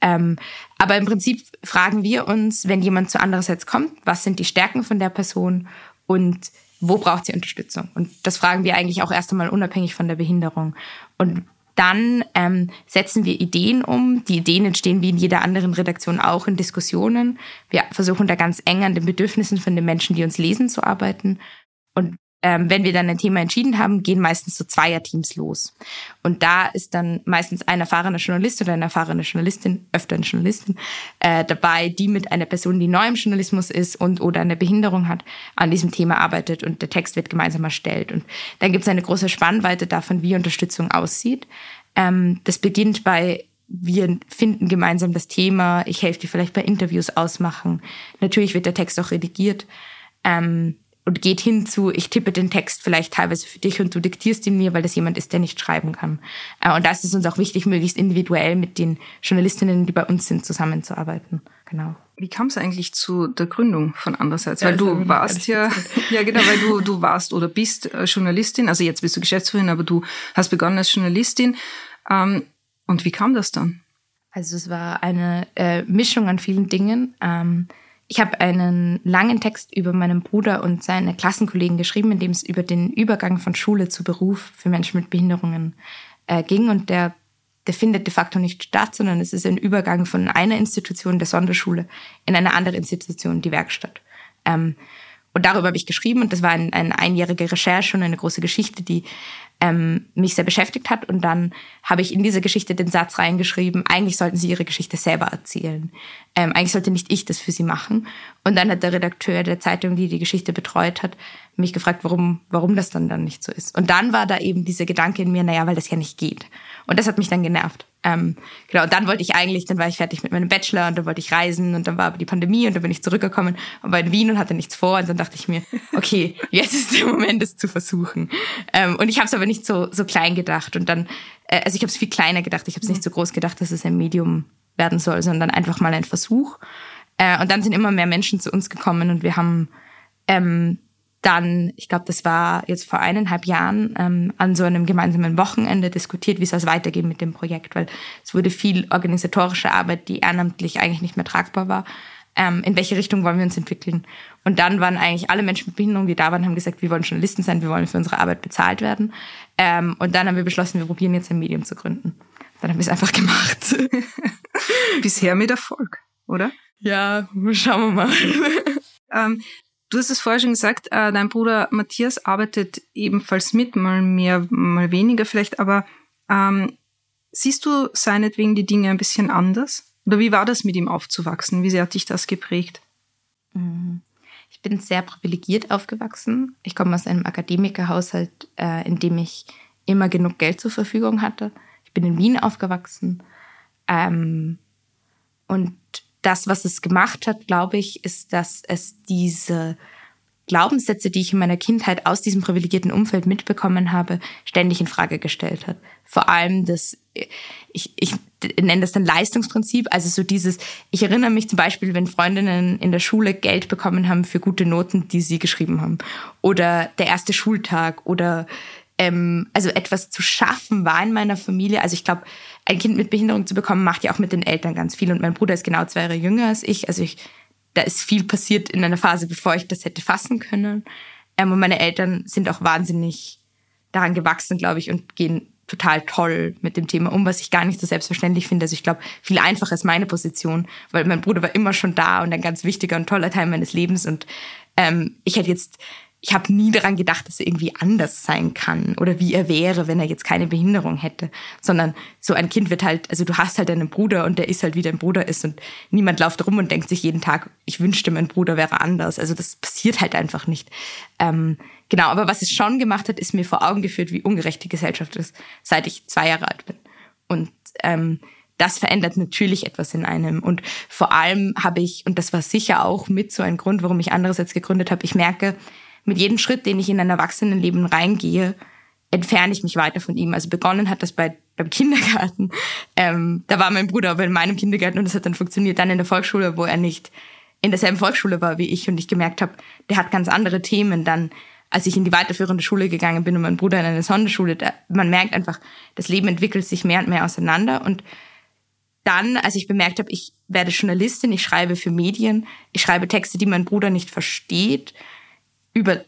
Ähm, aber im Prinzip fragen wir uns, wenn jemand zu andererseits kommt, was sind die Stärken von der Person und wo braucht sie Unterstützung? Und das fragen wir eigentlich auch erst einmal unabhängig von der Behinderung. Und dann ähm, setzen wir Ideen um. Die Ideen entstehen wie in jeder anderen Redaktion auch in Diskussionen. Wir versuchen da ganz eng an den Bedürfnissen von den Menschen, die uns lesen, zu arbeiten. Und ähm, wenn wir dann ein Thema entschieden haben, gehen meistens so Zweierteams los. Und da ist dann meistens ein erfahrener Journalist oder eine erfahrene Journalistin, öfter eine Journalistin, äh, dabei, die mit einer Person, die neu im Journalismus ist und oder eine Behinderung hat, an diesem Thema arbeitet und der Text wird gemeinsam erstellt. Und dann gibt es eine große Spannweite davon, wie Unterstützung aussieht. Ähm, das beginnt bei wir finden gemeinsam das Thema, ich helfe dir vielleicht bei Interviews ausmachen. Natürlich wird der Text auch redigiert. Ähm, und geht hin zu, ich tippe den Text vielleicht teilweise für dich und du diktierst ihn mir, weil das jemand ist, der nicht schreiben kann. Äh, und da ist uns auch wichtig, möglichst individuell mit den Journalistinnen, die bei uns sind, zusammenzuarbeiten. Genau. Wie kam es eigentlich zu der Gründung von Andererseits? Ja, weil du warst ja, ja genau, weil du, du warst oder bist äh, Journalistin, also jetzt bist du Geschäftsführerin, aber du hast begonnen als Journalistin. Ähm, und wie kam das dann? Also es war eine äh, Mischung an vielen Dingen. Ähm, ich habe einen langen Text über meinen Bruder und seine Klassenkollegen geschrieben, in dem es über den Übergang von Schule zu Beruf für Menschen mit Behinderungen äh, ging. Und der, der findet de facto nicht statt, sondern es ist ein Übergang von einer Institution der Sonderschule in eine andere Institution, die Werkstatt. Ähm, und darüber habe ich geschrieben und das war ein, eine einjährige Recherche und eine große Geschichte, die ähm, mich sehr beschäftigt hat. Und dann habe ich in diese Geschichte den Satz reingeschrieben, eigentlich sollten Sie Ihre Geschichte selber erzählen. Ähm, eigentlich sollte nicht ich das für Sie machen. Und dann hat der Redakteur der Zeitung, die die Geschichte betreut hat, mich gefragt, warum, warum das dann dann nicht so ist. Und dann war da eben dieser Gedanke in mir, naja, weil das ja nicht geht. Und das hat mich dann genervt. Ähm, genau, und dann wollte ich eigentlich, dann war ich fertig mit meinem Bachelor und dann wollte ich reisen und dann war aber die Pandemie und dann bin ich zurückgekommen und war in Wien und hatte nichts vor und dann dachte ich mir, okay, jetzt ist der Moment, es zu versuchen. Ähm, und ich habe es aber nicht so, so klein gedacht und dann, äh, also ich habe es viel kleiner gedacht, ich habe es nicht so groß gedacht, dass es ein Medium werden soll, sondern einfach mal ein Versuch. Äh, und dann sind immer mehr Menschen zu uns gekommen und wir haben ähm, dann, ich glaube, das war jetzt vor eineinhalb Jahren, ähm, an so einem gemeinsamen Wochenende diskutiert, wie soll es weitergehen mit dem Projekt, weil es wurde viel organisatorische Arbeit, die ehrenamtlich eigentlich nicht mehr tragbar war. Ähm, in welche Richtung wollen wir uns entwickeln? Und dann waren eigentlich alle Menschen mit Behinderung, die da waren, haben gesagt, wir wollen Journalisten sein, wir wollen für unsere Arbeit bezahlt werden. Ähm, und dann haben wir beschlossen, wir probieren jetzt ein Medium zu gründen. Dann haben wir es einfach gemacht. Bisher mit Erfolg, oder? Ja, schauen wir mal. ähm, Du hast es vorher schon gesagt, äh, dein Bruder Matthias arbeitet ebenfalls mit, mal mehr, mal weniger vielleicht, aber ähm, siehst du seinetwegen die Dinge ein bisschen anders? Oder wie war das mit ihm aufzuwachsen? Wie sehr hat dich das geprägt? Mhm. Ich bin sehr privilegiert aufgewachsen. Ich komme aus einem Akademikerhaushalt, äh, in dem ich immer genug Geld zur Verfügung hatte. Ich bin in Wien aufgewachsen. Ähm, und das, was es gemacht hat, glaube ich, ist, dass es diese Glaubenssätze, die ich in meiner Kindheit aus diesem privilegierten Umfeld mitbekommen habe, ständig in Frage gestellt hat. Vor allem das, ich, ich nenne das dann Leistungsprinzip, also so dieses, ich erinnere mich zum Beispiel, wenn Freundinnen in der Schule Geld bekommen haben für gute Noten, die sie geschrieben haben. Oder der erste Schultag oder ähm, also etwas zu schaffen war in meiner Familie. Also ich glaube, ein Kind mit Behinderung zu bekommen, macht ja auch mit den Eltern ganz viel. Und mein Bruder ist genau zwei Jahre jünger als ich. Also ich, da ist viel passiert in einer Phase, bevor ich das hätte fassen können. Ähm, und meine Eltern sind auch wahnsinnig daran gewachsen, glaube ich, und gehen total toll mit dem Thema um, was ich gar nicht so selbstverständlich finde. Also ich glaube, viel einfacher ist meine Position, weil mein Bruder war immer schon da und ein ganz wichtiger und toller Teil meines Lebens. Und ähm, ich hätte jetzt ich habe nie daran gedacht, dass er irgendwie anders sein kann oder wie er wäre, wenn er jetzt keine Behinderung hätte, sondern so ein Kind wird halt, also du hast halt einen Bruder und der ist halt wie dein Bruder ist und niemand läuft rum und denkt sich jeden Tag, ich wünschte, mein Bruder wäre anders. Also das passiert halt einfach nicht. Ähm, genau, aber was es schon gemacht hat, ist mir vor Augen geführt, wie ungerecht die Gesellschaft ist, seit ich zwei Jahre alt bin. Und ähm, das verändert natürlich etwas in einem. Und vor allem habe ich, und das war sicher auch mit so ein Grund, warum ich anderes jetzt gegründet habe, ich merke, mit jedem Schritt, den ich in ein Erwachsenenleben reingehe, entferne ich mich weiter von ihm. Also begonnen hat das bei, beim Kindergarten. Ähm, da war mein Bruder aber in meinem Kindergarten und das hat dann funktioniert. Dann in der Volksschule, wo er nicht in derselben Volksschule war wie ich und ich gemerkt habe, der hat ganz andere Themen. Dann, als ich in die weiterführende Schule gegangen bin und mein Bruder in eine Sonderschule, da, man merkt einfach, das Leben entwickelt sich mehr und mehr auseinander. Und dann, als ich bemerkt habe, ich werde Journalistin, ich schreibe für Medien, ich schreibe Texte, die mein Bruder nicht versteht, über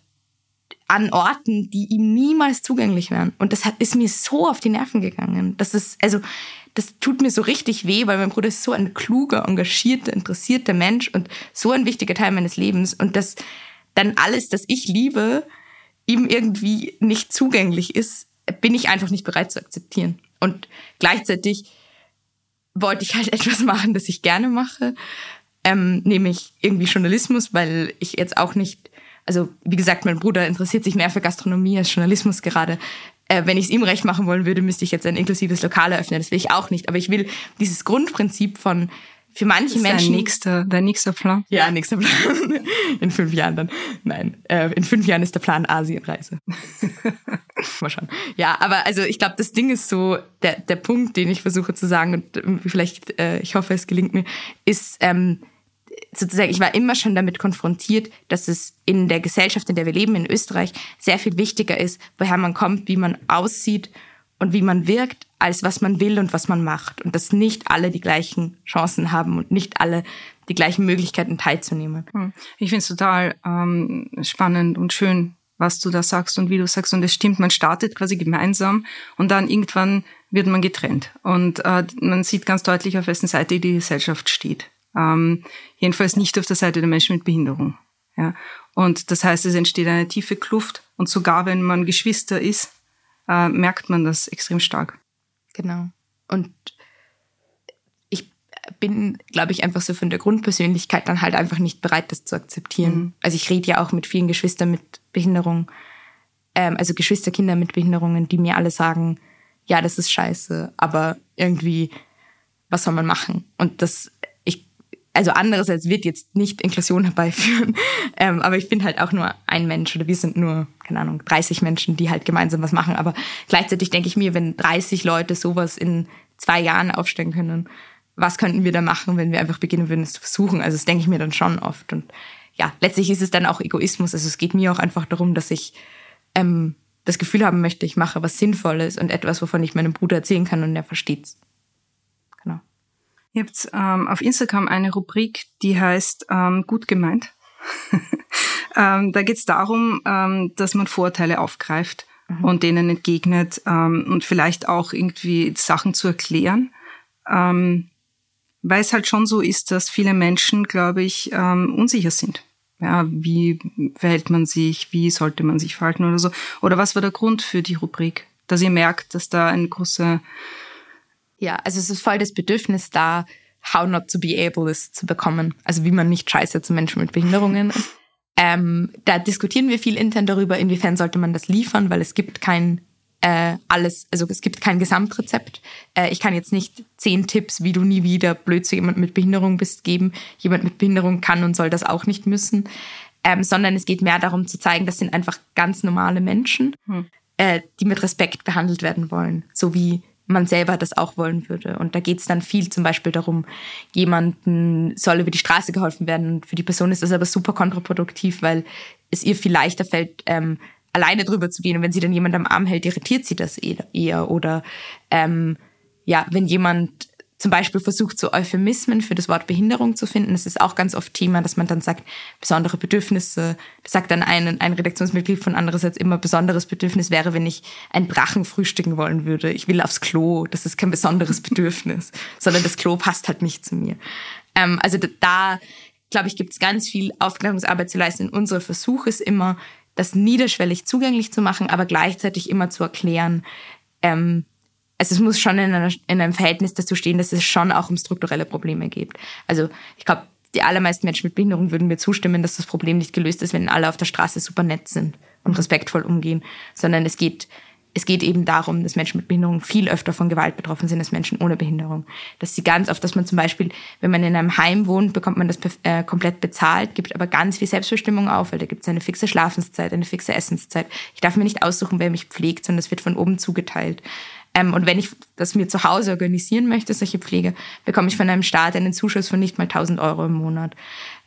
an Orten, die ihm niemals zugänglich wären. Und das hat, ist mir so auf die Nerven gegangen. Das ist, also, das tut mir so richtig weh, weil mein Bruder ist so ein kluger, engagierter, interessierter Mensch und so ein wichtiger Teil meines Lebens. Und dass dann alles, das ich liebe, ihm irgendwie nicht zugänglich ist, bin ich einfach nicht bereit zu akzeptieren. Und gleichzeitig wollte ich halt etwas machen, das ich gerne mache, ähm, nämlich irgendwie Journalismus, weil ich jetzt auch nicht also wie gesagt, mein Bruder interessiert sich mehr für Gastronomie als Journalismus gerade. Äh, wenn ich es ihm recht machen wollen würde, müsste ich jetzt ein inklusives Lokal eröffnen. Das will ich auch nicht. Aber ich will dieses Grundprinzip von für manche das Menschen. Dein nächster, dein nächster Plan? Ja, nächster Plan. In fünf Jahren dann. Nein, äh, in fünf Jahren ist der Plan Asienreise. Mal schauen. Ja, aber also ich glaube, das Ding ist so, der, der Punkt, den ich versuche zu sagen, und ähm, vielleicht, äh, ich hoffe, es gelingt mir, ist, ähm, sozusagen, ich war immer schon damit konfrontiert, dass es in der Gesellschaft, in der wir leben, in Österreich, sehr viel wichtiger ist, woher man kommt, wie man aussieht und wie man wirkt, als was man will und was man macht. Und dass nicht alle die gleichen Chancen haben und nicht alle die gleichen Möglichkeiten teilzunehmen. Hm. Ich finde es total ähm, spannend und schön, was du da sagst und wie du sagst. Und es stimmt, man startet quasi gemeinsam und dann irgendwann wird man getrennt. Und äh, man sieht ganz deutlich, auf wessen Seite die Gesellschaft steht. Ähm, jedenfalls nicht auf der Seite der Menschen mit Behinderung. Ja. Und das heißt, es entsteht eine tiefe Kluft. Und sogar wenn man Geschwister ist, äh, merkt man das extrem stark. Genau. Und ich bin, glaube ich, einfach so von der Grundpersönlichkeit dann halt einfach nicht bereit, das zu akzeptieren. Mhm. Also ich rede ja auch mit vielen Geschwistern mit Behinderung, ähm, also Geschwisterkinder mit Behinderungen, die mir alle sagen, ja, das ist scheiße, aber irgendwie, was soll man machen? Und das, also andererseits wird jetzt nicht Inklusion herbeiführen, ähm, aber ich bin halt auch nur ein Mensch oder wir sind nur, keine Ahnung, 30 Menschen, die halt gemeinsam was machen. Aber gleichzeitig denke ich mir, wenn 30 Leute sowas in zwei Jahren aufstellen können, was könnten wir da machen, wenn wir einfach beginnen würden, es zu versuchen? Also das denke ich mir dann schon oft. Und ja, letztlich ist es dann auch Egoismus. Also es geht mir auch einfach darum, dass ich ähm, das Gefühl haben möchte, ich mache was Sinnvolles und etwas, wovon ich meinem Bruder erzählen kann und er versteht's. Ihr habt ähm, auf Instagram eine Rubrik, die heißt ähm, gut gemeint. ähm, da geht es darum, ähm, dass man Vorurteile aufgreift mhm. und denen entgegnet ähm, und vielleicht auch irgendwie Sachen zu erklären. Ähm, weil es halt schon so ist, dass viele Menschen, glaube ich, unsicher sind ja, wie verhält man sich, wie sollte man sich verhalten oder so. Oder was war der Grund für die Rubrik? Dass ihr merkt, dass da ein großer... Ja, also es ist voll das Bedürfnis da, how not to be able ist zu bekommen. Also wie man nicht scheiße zu Menschen mit Behinderungen ist. Ähm, da diskutieren wir viel intern darüber, inwiefern sollte man das liefern, weil es gibt kein äh, alles, also es gibt kein Gesamtrezept. Äh, ich kann jetzt nicht zehn Tipps, wie du nie wieder blöd zu jemand mit Behinderung bist, geben. Jemand mit Behinderung kann und soll das auch nicht müssen. Ähm, sondern es geht mehr darum zu zeigen, das sind einfach ganz normale Menschen, hm. äh, die mit Respekt behandelt werden wollen, so wie man selber das auch wollen würde. Und da geht es dann viel zum Beispiel darum, jemanden soll über die Straße geholfen werden. Und für die Person ist das aber super kontraproduktiv, weil es ihr viel leichter fällt, ähm, alleine drüber zu gehen. Und wenn sie dann jemand am Arm hält, irritiert sie das eher. Oder ähm, ja, wenn jemand zum Beispiel versucht, so Euphemismen für das Wort Behinderung zu finden. Das ist auch ganz oft Thema, dass man dann sagt, besondere Bedürfnisse. Das sagt dann ein, ein Redaktionsmitglied von andererseits immer, besonderes Bedürfnis wäre, wenn ich ein Drachen frühstücken wollen würde. Ich will aufs Klo. Das ist kein besonderes Bedürfnis, sondern das Klo passt halt nicht zu mir. Ähm, also da, glaube ich, gibt es ganz viel Aufklärungsarbeit zu leisten. Unser Versuch ist immer, das niederschwellig zugänglich zu machen, aber gleichzeitig immer zu erklären, ähm, also es muss schon in, einer, in einem Verhältnis dazu stehen, dass es schon auch um strukturelle Probleme geht. Also ich glaube, die allermeisten Menschen mit Behinderung würden mir zustimmen, dass das Problem nicht gelöst ist, wenn alle auf der Straße super nett sind und respektvoll umgehen, sondern es geht es geht eben darum, dass Menschen mit Behinderung viel öfter von Gewalt betroffen sind als Menschen ohne Behinderung. Dass sie ganz oft, dass man zum Beispiel, wenn man in einem Heim wohnt, bekommt man das äh, komplett bezahlt, gibt aber ganz viel Selbstbestimmung auf, weil da gibt es eine fixe Schlafenszeit, eine fixe Essenszeit. Ich darf mir nicht aussuchen, wer mich pflegt, sondern es wird von oben zugeteilt. Ähm, und wenn ich das mir zu Hause organisieren möchte, solche Pflege, bekomme ich von einem Staat einen Zuschuss von nicht mal 1000 Euro im Monat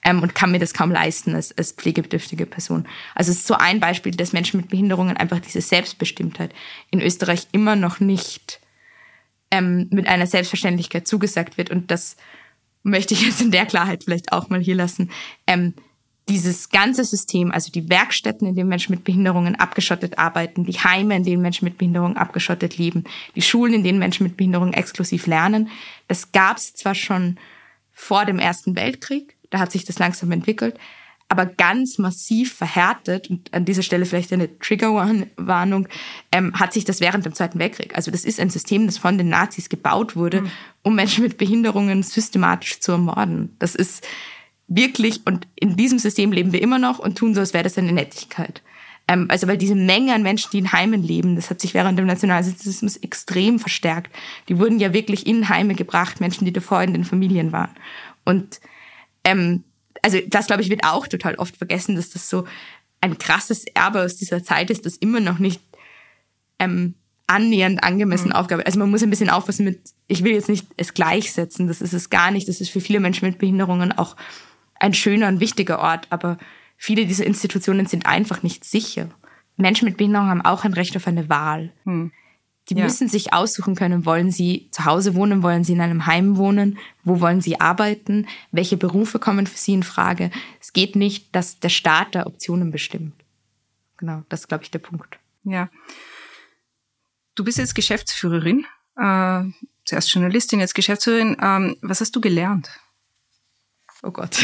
ähm, und kann mir das kaum leisten als, als pflegebedürftige Person. Also es ist so ein Beispiel, dass Menschen mit Behinderungen einfach diese Selbstbestimmtheit in Österreich immer noch nicht ähm, mit einer Selbstverständlichkeit zugesagt wird. Und das möchte ich jetzt in der Klarheit vielleicht auch mal hier lassen. Ähm, dieses ganze System, also die Werkstätten, in denen Menschen mit Behinderungen abgeschottet arbeiten, die Heime, in denen Menschen mit Behinderungen abgeschottet leben, die Schulen, in denen Menschen mit Behinderungen exklusiv lernen, das gab es zwar schon vor dem Ersten Weltkrieg, da hat sich das langsam entwickelt. Aber ganz massiv verhärtet, und an dieser Stelle vielleicht eine Triggerwarnung, ähm, hat sich das während dem Zweiten Weltkrieg. Also das ist ein System, das von den Nazis gebaut wurde, mhm. um Menschen mit Behinderungen systematisch zu ermorden. Das ist wirklich, und in diesem System leben wir immer noch und tun so, als wäre das eine Nettigkeit. Ähm, also weil diese Menge an Menschen, die in Heimen leben, das hat sich während dem Nationalsozialismus extrem verstärkt. Die wurden ja wirklich in Heime gebracht, Menschen, die davor in den Familien waren. Und ähm, also das, glaube ich, wird auch total oft vergessen, dass das so ein krasses Erbe aus dieser Zeit ist, das immer noch nicht ähm, annähernd angemessen mhm. Aufgabe. Also man muss ein bisschen aufpassen mit, ich will jetzt nicht es gleichsetzen, das ist es gar nicht. Das ist für viele Menschen mit Behinderungen auch ein schöner und wichtiger Ort, aber viele dieser Institutionen sind einfach nicht sicher. Menschen mit Behinderung haben auch ein Recht auf eine Wahl. Mhm. Die ja. müssen sich aussuchen können, wollen sie zu Hause wohnen, wollen sie in einem Heim wohnen, wo wollen sie arbeiten, welche Berufe kommen für sie in Frage. Es geht nicht, dass der Staat da Optionen bestimmt. Genau, das ist, glaube ich, der Punkt. Ja. Du bist jetzt Geschäftsführerin, äh, zuerst Journalistin, jetzt Geschäftsführerin. Ähm, was hast du gelernt? Oh Gott,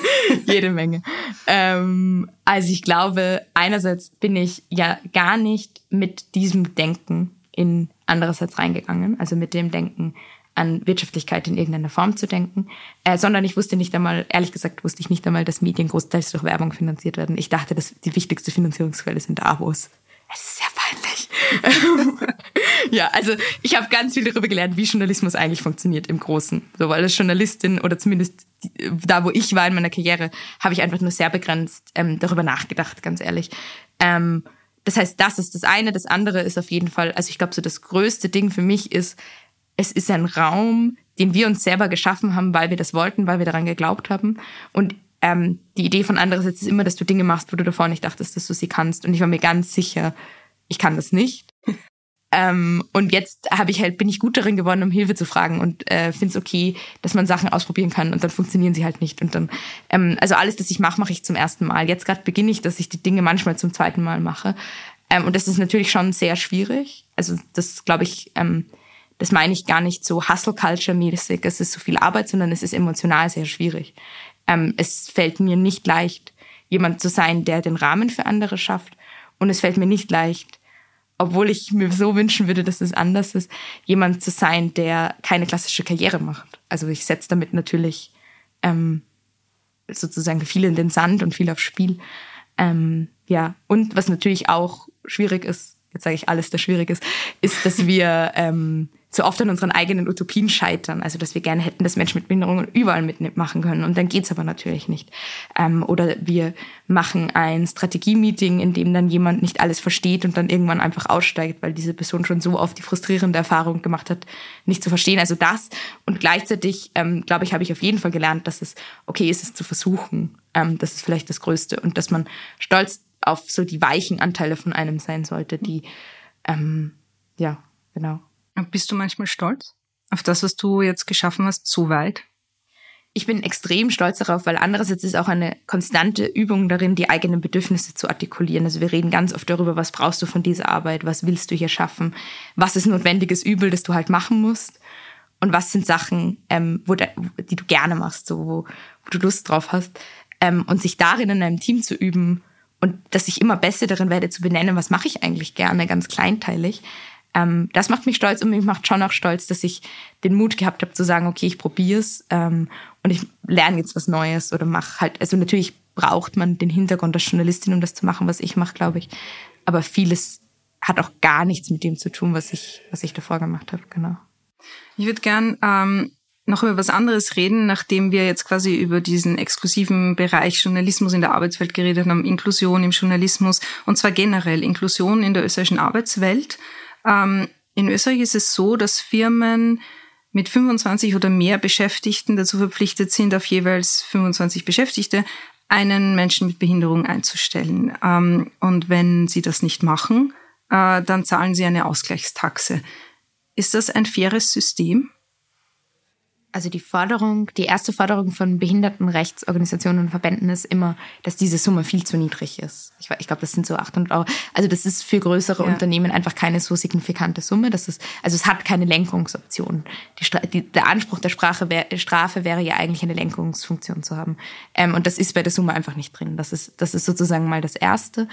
jede Menge. Ähm, also ich glaube, einerseits bin ich ja gar nicht mit diesem Denken in andererseits reingegangen, also mit dem Denken, an Wirtschaftlichkeit in irgendeiner Form zu denken, äh, sondern ich wusste nicht einmal, ehrlich gesagt wusste ich nicht einmal, dass Medien großteils durch Werbung finanziert werden. Ich dachte, dass die wichtigste Finanzierungsquelle sind Abos. Es ist sehr peinlich. ja, also ich habe ganz viel darüber gelernt, wie Journalismus eigentlich funktioniert im Großen. So, weil als Journalistin oder zumindest da, wo ich war in meiner Karriere, habe ich einfach nur sehr begrenzt ähm, darüber nachgedacht, ganz ehrlich. Ähm, das heißt, das ist das eine. Das andere ist auf jeden Fall, also ich glaube, so das größte Ding für mich ist, es ist ein Raum, den wir uns selber geschaffen haben, weil wir das wollten, weil wir daran geglaubt haben. Und ähm, die Idee von andererseits ist immer, dass du Dinge machst, wo du davor nicht dachtest, dass du sie kannst. Und ich war mir ganz sicher, ich kann das nicht. ähm, und jetzt habe ich halt bin ich gut darin geworden, um Hilfe zu fragen und äh, finde es okay, dass man Sachen ausprobieren kann und dann funktionieren sie halt nicht. Und dann ähm, also alles, das ich mache, mache ich zum ersten Mal. Jetzt gerade beginne ich, dass ich die Dinge manchmal zum zweiten Mal mache. Ähm, und das ist natürlich schon sehr schwierig. Also das glaube ich. Ähm, das meine ich gar nicht so Hustle-Culture-mäßig, es ist so viel Arbeit, sondern es ist emotional sehr schwierig. Ähm, es fällt mir nicht leicht, jemand zu sein, der den Rahmen für andere schafft. Und es fällt mir nicht leicht, obwohl ich mir so wünschen würde, dass es anders ist, jemand zu sein, der keine klassische Karriere macht. Also ich setze damit natürlich ähm, sozusagen viel in den Sand und viel aufs Spiel. Ähm, ja, und was natürlich auch schwierig ist, jetzt sage ich alles, das schwierig ist, ist, dass wir ähm, so oft an unseren eigenen Utopien scheitern. Also dass wir gerne hätten, dass Menschen mit Behinderungen überall mitmachen können. Und dann geht's aber natürlich nicht. Ähm, oder wir machen ein Strategie-Meeting, in dem dann jemand nicht alles versteht und dann irgendwann einfach aussteigt, weil diese Person schon so oft die frustrierende Erfahrung gemacht hat, nicht zu verstehen. Also das. Und gleichzeitig, ähm, glaube ich, habe ich auf jeden Fall gelernt, dass es okay ist, es zu versuchen. Ähm, das ist vielleicht das Größte. Und dass man stolz auf so die weichen Anteile von einem sein sollte, die, ähm, ja, genau. Bist du manchmal stolz auf das, was du jetzt geschaffen hast, so weit? Ich bin extrem stolz darauf, weil andererseits ist auch eine konstante Übung darin, die eigenen Bedürfnisse zu artikulieren. Also wir reden ganz oft darüber, was brauchst du von dieser Arbeit, was willst du hier schaffen, was ist notwendiges Übel, das du halt machen musst und was sind Sachen, ähm, wo de, die du gerne machst, so, wo, wo du Lust drauf hast. Ähm, und sich darin in einem Team zu üben und dass ich immer besser darin werde zu benennen, was mache ich eigentlich gerne, ganz kleinteilig, ähm, das macht mich stolz und mich macht schon auch stolz, dass ich den Mut gehabt habe zu sagen, okay, ich probiere es ähm, und ich lerne jetzt was Neues oder mache halt, also natürlich braucht man den Hintergrund als Journalistin, um das zu machen, was ich mache, glaube ich. Aber vieles hat auch gar nichts mit dem zu tun, was ich, was ich davor gemacht habe, genau. Ich würde gern ähm, noch über was anderes reden, nachdem wir jetzt quasi über diesen exklusiven Bereich Journalismus in der Arbeitswelt geredet haben, Inklusion im Journalismus und zwar generell Inklusion in der österreichischen Arbeitswelt. Ähm, in Österreich ist es so, dass Firmen mit 25 oder mehr Beschäftigten dazu verpflichtet sind, auf jeweils 25 Beschäftigte einen Menschen mit Behinderung einzustellen. Ähm, und wenn sie das nicht machen, äh, dann zahlen sie eine Ausgleichstaxe. Ist das ein faires System? Also die Forderung, die erste Forderung von Behindertenrechtsorganisationen und Verbänden ist immer, dass diese Summe viel zu niedrig ist. Ich, ich glaube, das sind so 800 Euro. Also das ist für größere ja. Unternehmen einfach keine so signifikante Summe. Das ist, also es hat keine Lenkungsoption. Die, die, der Anspruch der Sprache wär, Strafe wäre ja eigentlich eine Lenkungsfunktion zu haben. Ähm, und das ist bei der Summe einfach nicht drin. Das ist, das ist sozusagen mal das Erste.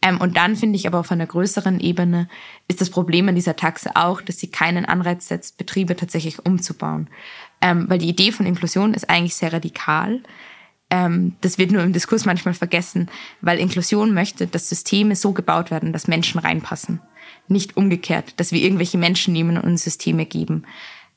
Ähm, und dann finde ich aber auf einer größeren Ebene ist das Problem an dieser Taxe auch, dass sie keinen Anreiz setzt, Betriebe tatsächlich umzubauen ähm, weil die Idee von Inklusion ist eigentlich sehr radikal. Ähm, das wird nur im Diskurs manchmal vergessen, weil Inklusion möchte, dass Systeme so gebaut werden, dass Menschen reinpassen. Nicht umgekehrt, dass wir irgendwelche Menschen nehmen und uns Systeme geben.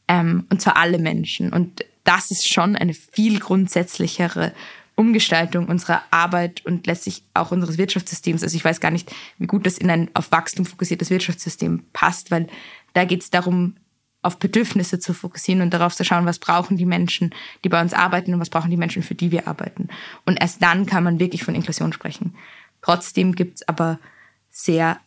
Ähm, und zwar alle Menschen. Und das ist schon eine viel grundsätzlichere Umgestaltung unserer Arbeit und letztlich auch unseres Wirtschaftssystems. Also ich weiß gar nicht, wie gut das in ein auf Wachstum fokussiertes Wirtschaftssystem passt, weil da geht es darum, auf Bedürfnisse zu fokussieren und darauf zu schauen, was brauchen die Menschen, die bei uns arbeiten und was brauchen die Menschen, für die wir arbeiten. Und erst dann kann man wirklich von Inklusion sprechen. Trotzdem gibt's aber sehr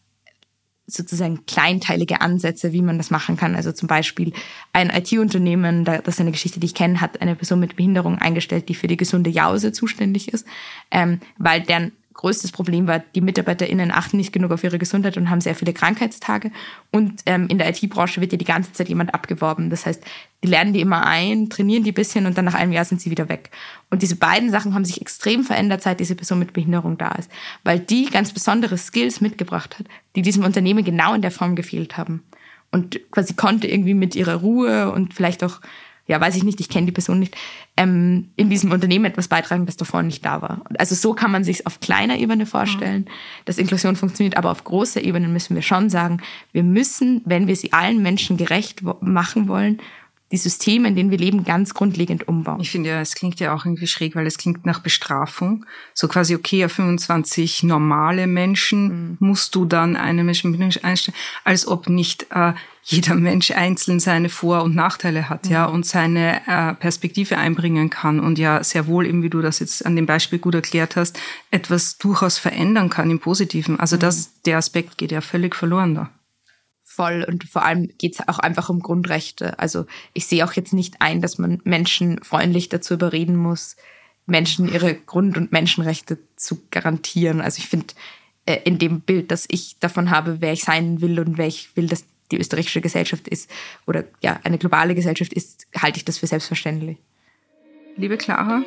sozusagen kleinteilige Ansätze, wie man das machen kann. Also zum Beispiel ein IT-Unternehmen, das ist eine Geschichte, die ich kenne, hat eine Person mit Behinderung eingestellt, die für die gesunde Jause zuständig ist, ähm, weil deren größtes Problem war, die MitarbeiterInnen achten nicht genug auf ihre Gesundheit und haben sehr viele Krankheitstage. Und ähm, in der IT-Branche wird ja die ganze Zeit jemand abgeworben. Das heißt, die lernen die immer ein, trainieren die ein bisschen und dann nach einem Jahr sind sie wieder weg. Und diese beiden Sachen haben sich extrem verändert, seit diese Person mit Behinderung da ist. Weil die ganz besondere Skills mitgebracht hat, die diesem Unternehmen genau in der Form gefehlt haben. Und quasi konnte irgendwie mit ihrer Ruhe und vielleicht auch ja, weiß ich nicht, ich kenne die Person nicht, ähm, in diesem Unternehmen etwas beitragen, das davor nicht da war. Also so kann man sich auf kleiner Ebene vorstellen, mhm. dass Inklusion funktioniert, aber auf großer Ebene müssen wir schon sagen, wir müssen, wenn wir sie allen Menschen gerecht machen wollen, die Systeme, in denen wir leben, ganz grundlegend umbauen. Ich finde ja, es klingt ja auch irgendwie schräg, weil es klingt nach Bestrafung. So quasi, okay, auf 25 normale Menschen mhm. musst du dann eine Menschen einstellen, als ob nicht äh, jeder Mensch einzeln seine Vor- und Nachteile hat, mhm. ja, und seine äh, Perspektive einbringen kann und ja sehr wohl, eben wie du das jetzt an dem Beispiel gut erklärt hast, etwas durchaus verändern kann im Positiven. Also mhm. das, der Aspekt geht ja völlig verloren da voll und vor allem geht es auch einfach um Grundrechte. Also ich sehe auch jetzt nicht ein, dass man Menschen freundlich dazu überreden muss, Menschen ihre Grund- und Menschenrechte zu garantieren. Also ich finde, äh, in dem Bild, das ich davon habe, wer ich sein will und wer ich will, dass die österreichische Gesellschaft ist oder ja, eine globale Gesellschaft ist, halte ich das für selbstverständlich. Liebe Clara,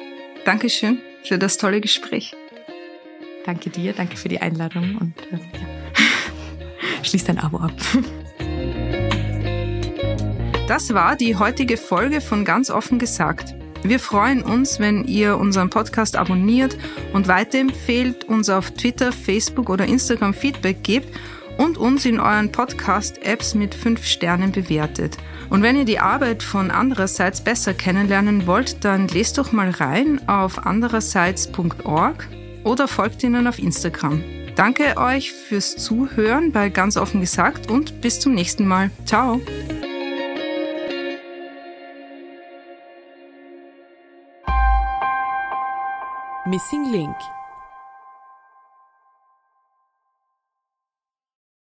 danke schön für das tolle Gespräch. Danke dir, danke für die Einladung und äh, ja. Schließ dein Abo ab. Das war die heutige Folge von Ganz offen gesagt. Wir freuen uns, wenn ihr unseren Podcast abonniert und weiterempfehlt, uns auf Twitter, Facebook oder Instagram Feedback gebt und uns in euren Podcast-Apps mit fünf Sternen bewertet. Und wenn ihr die Arbeit von andererseits besser kennenlernen wollt, dann lest doch mal rein auf andererseits.org oder folgt ihnen auf Instagram. Danke euch fürs Zuhören bei Ganz offen gesagt und bis zum nächsten Mal. Ciao. Missing Link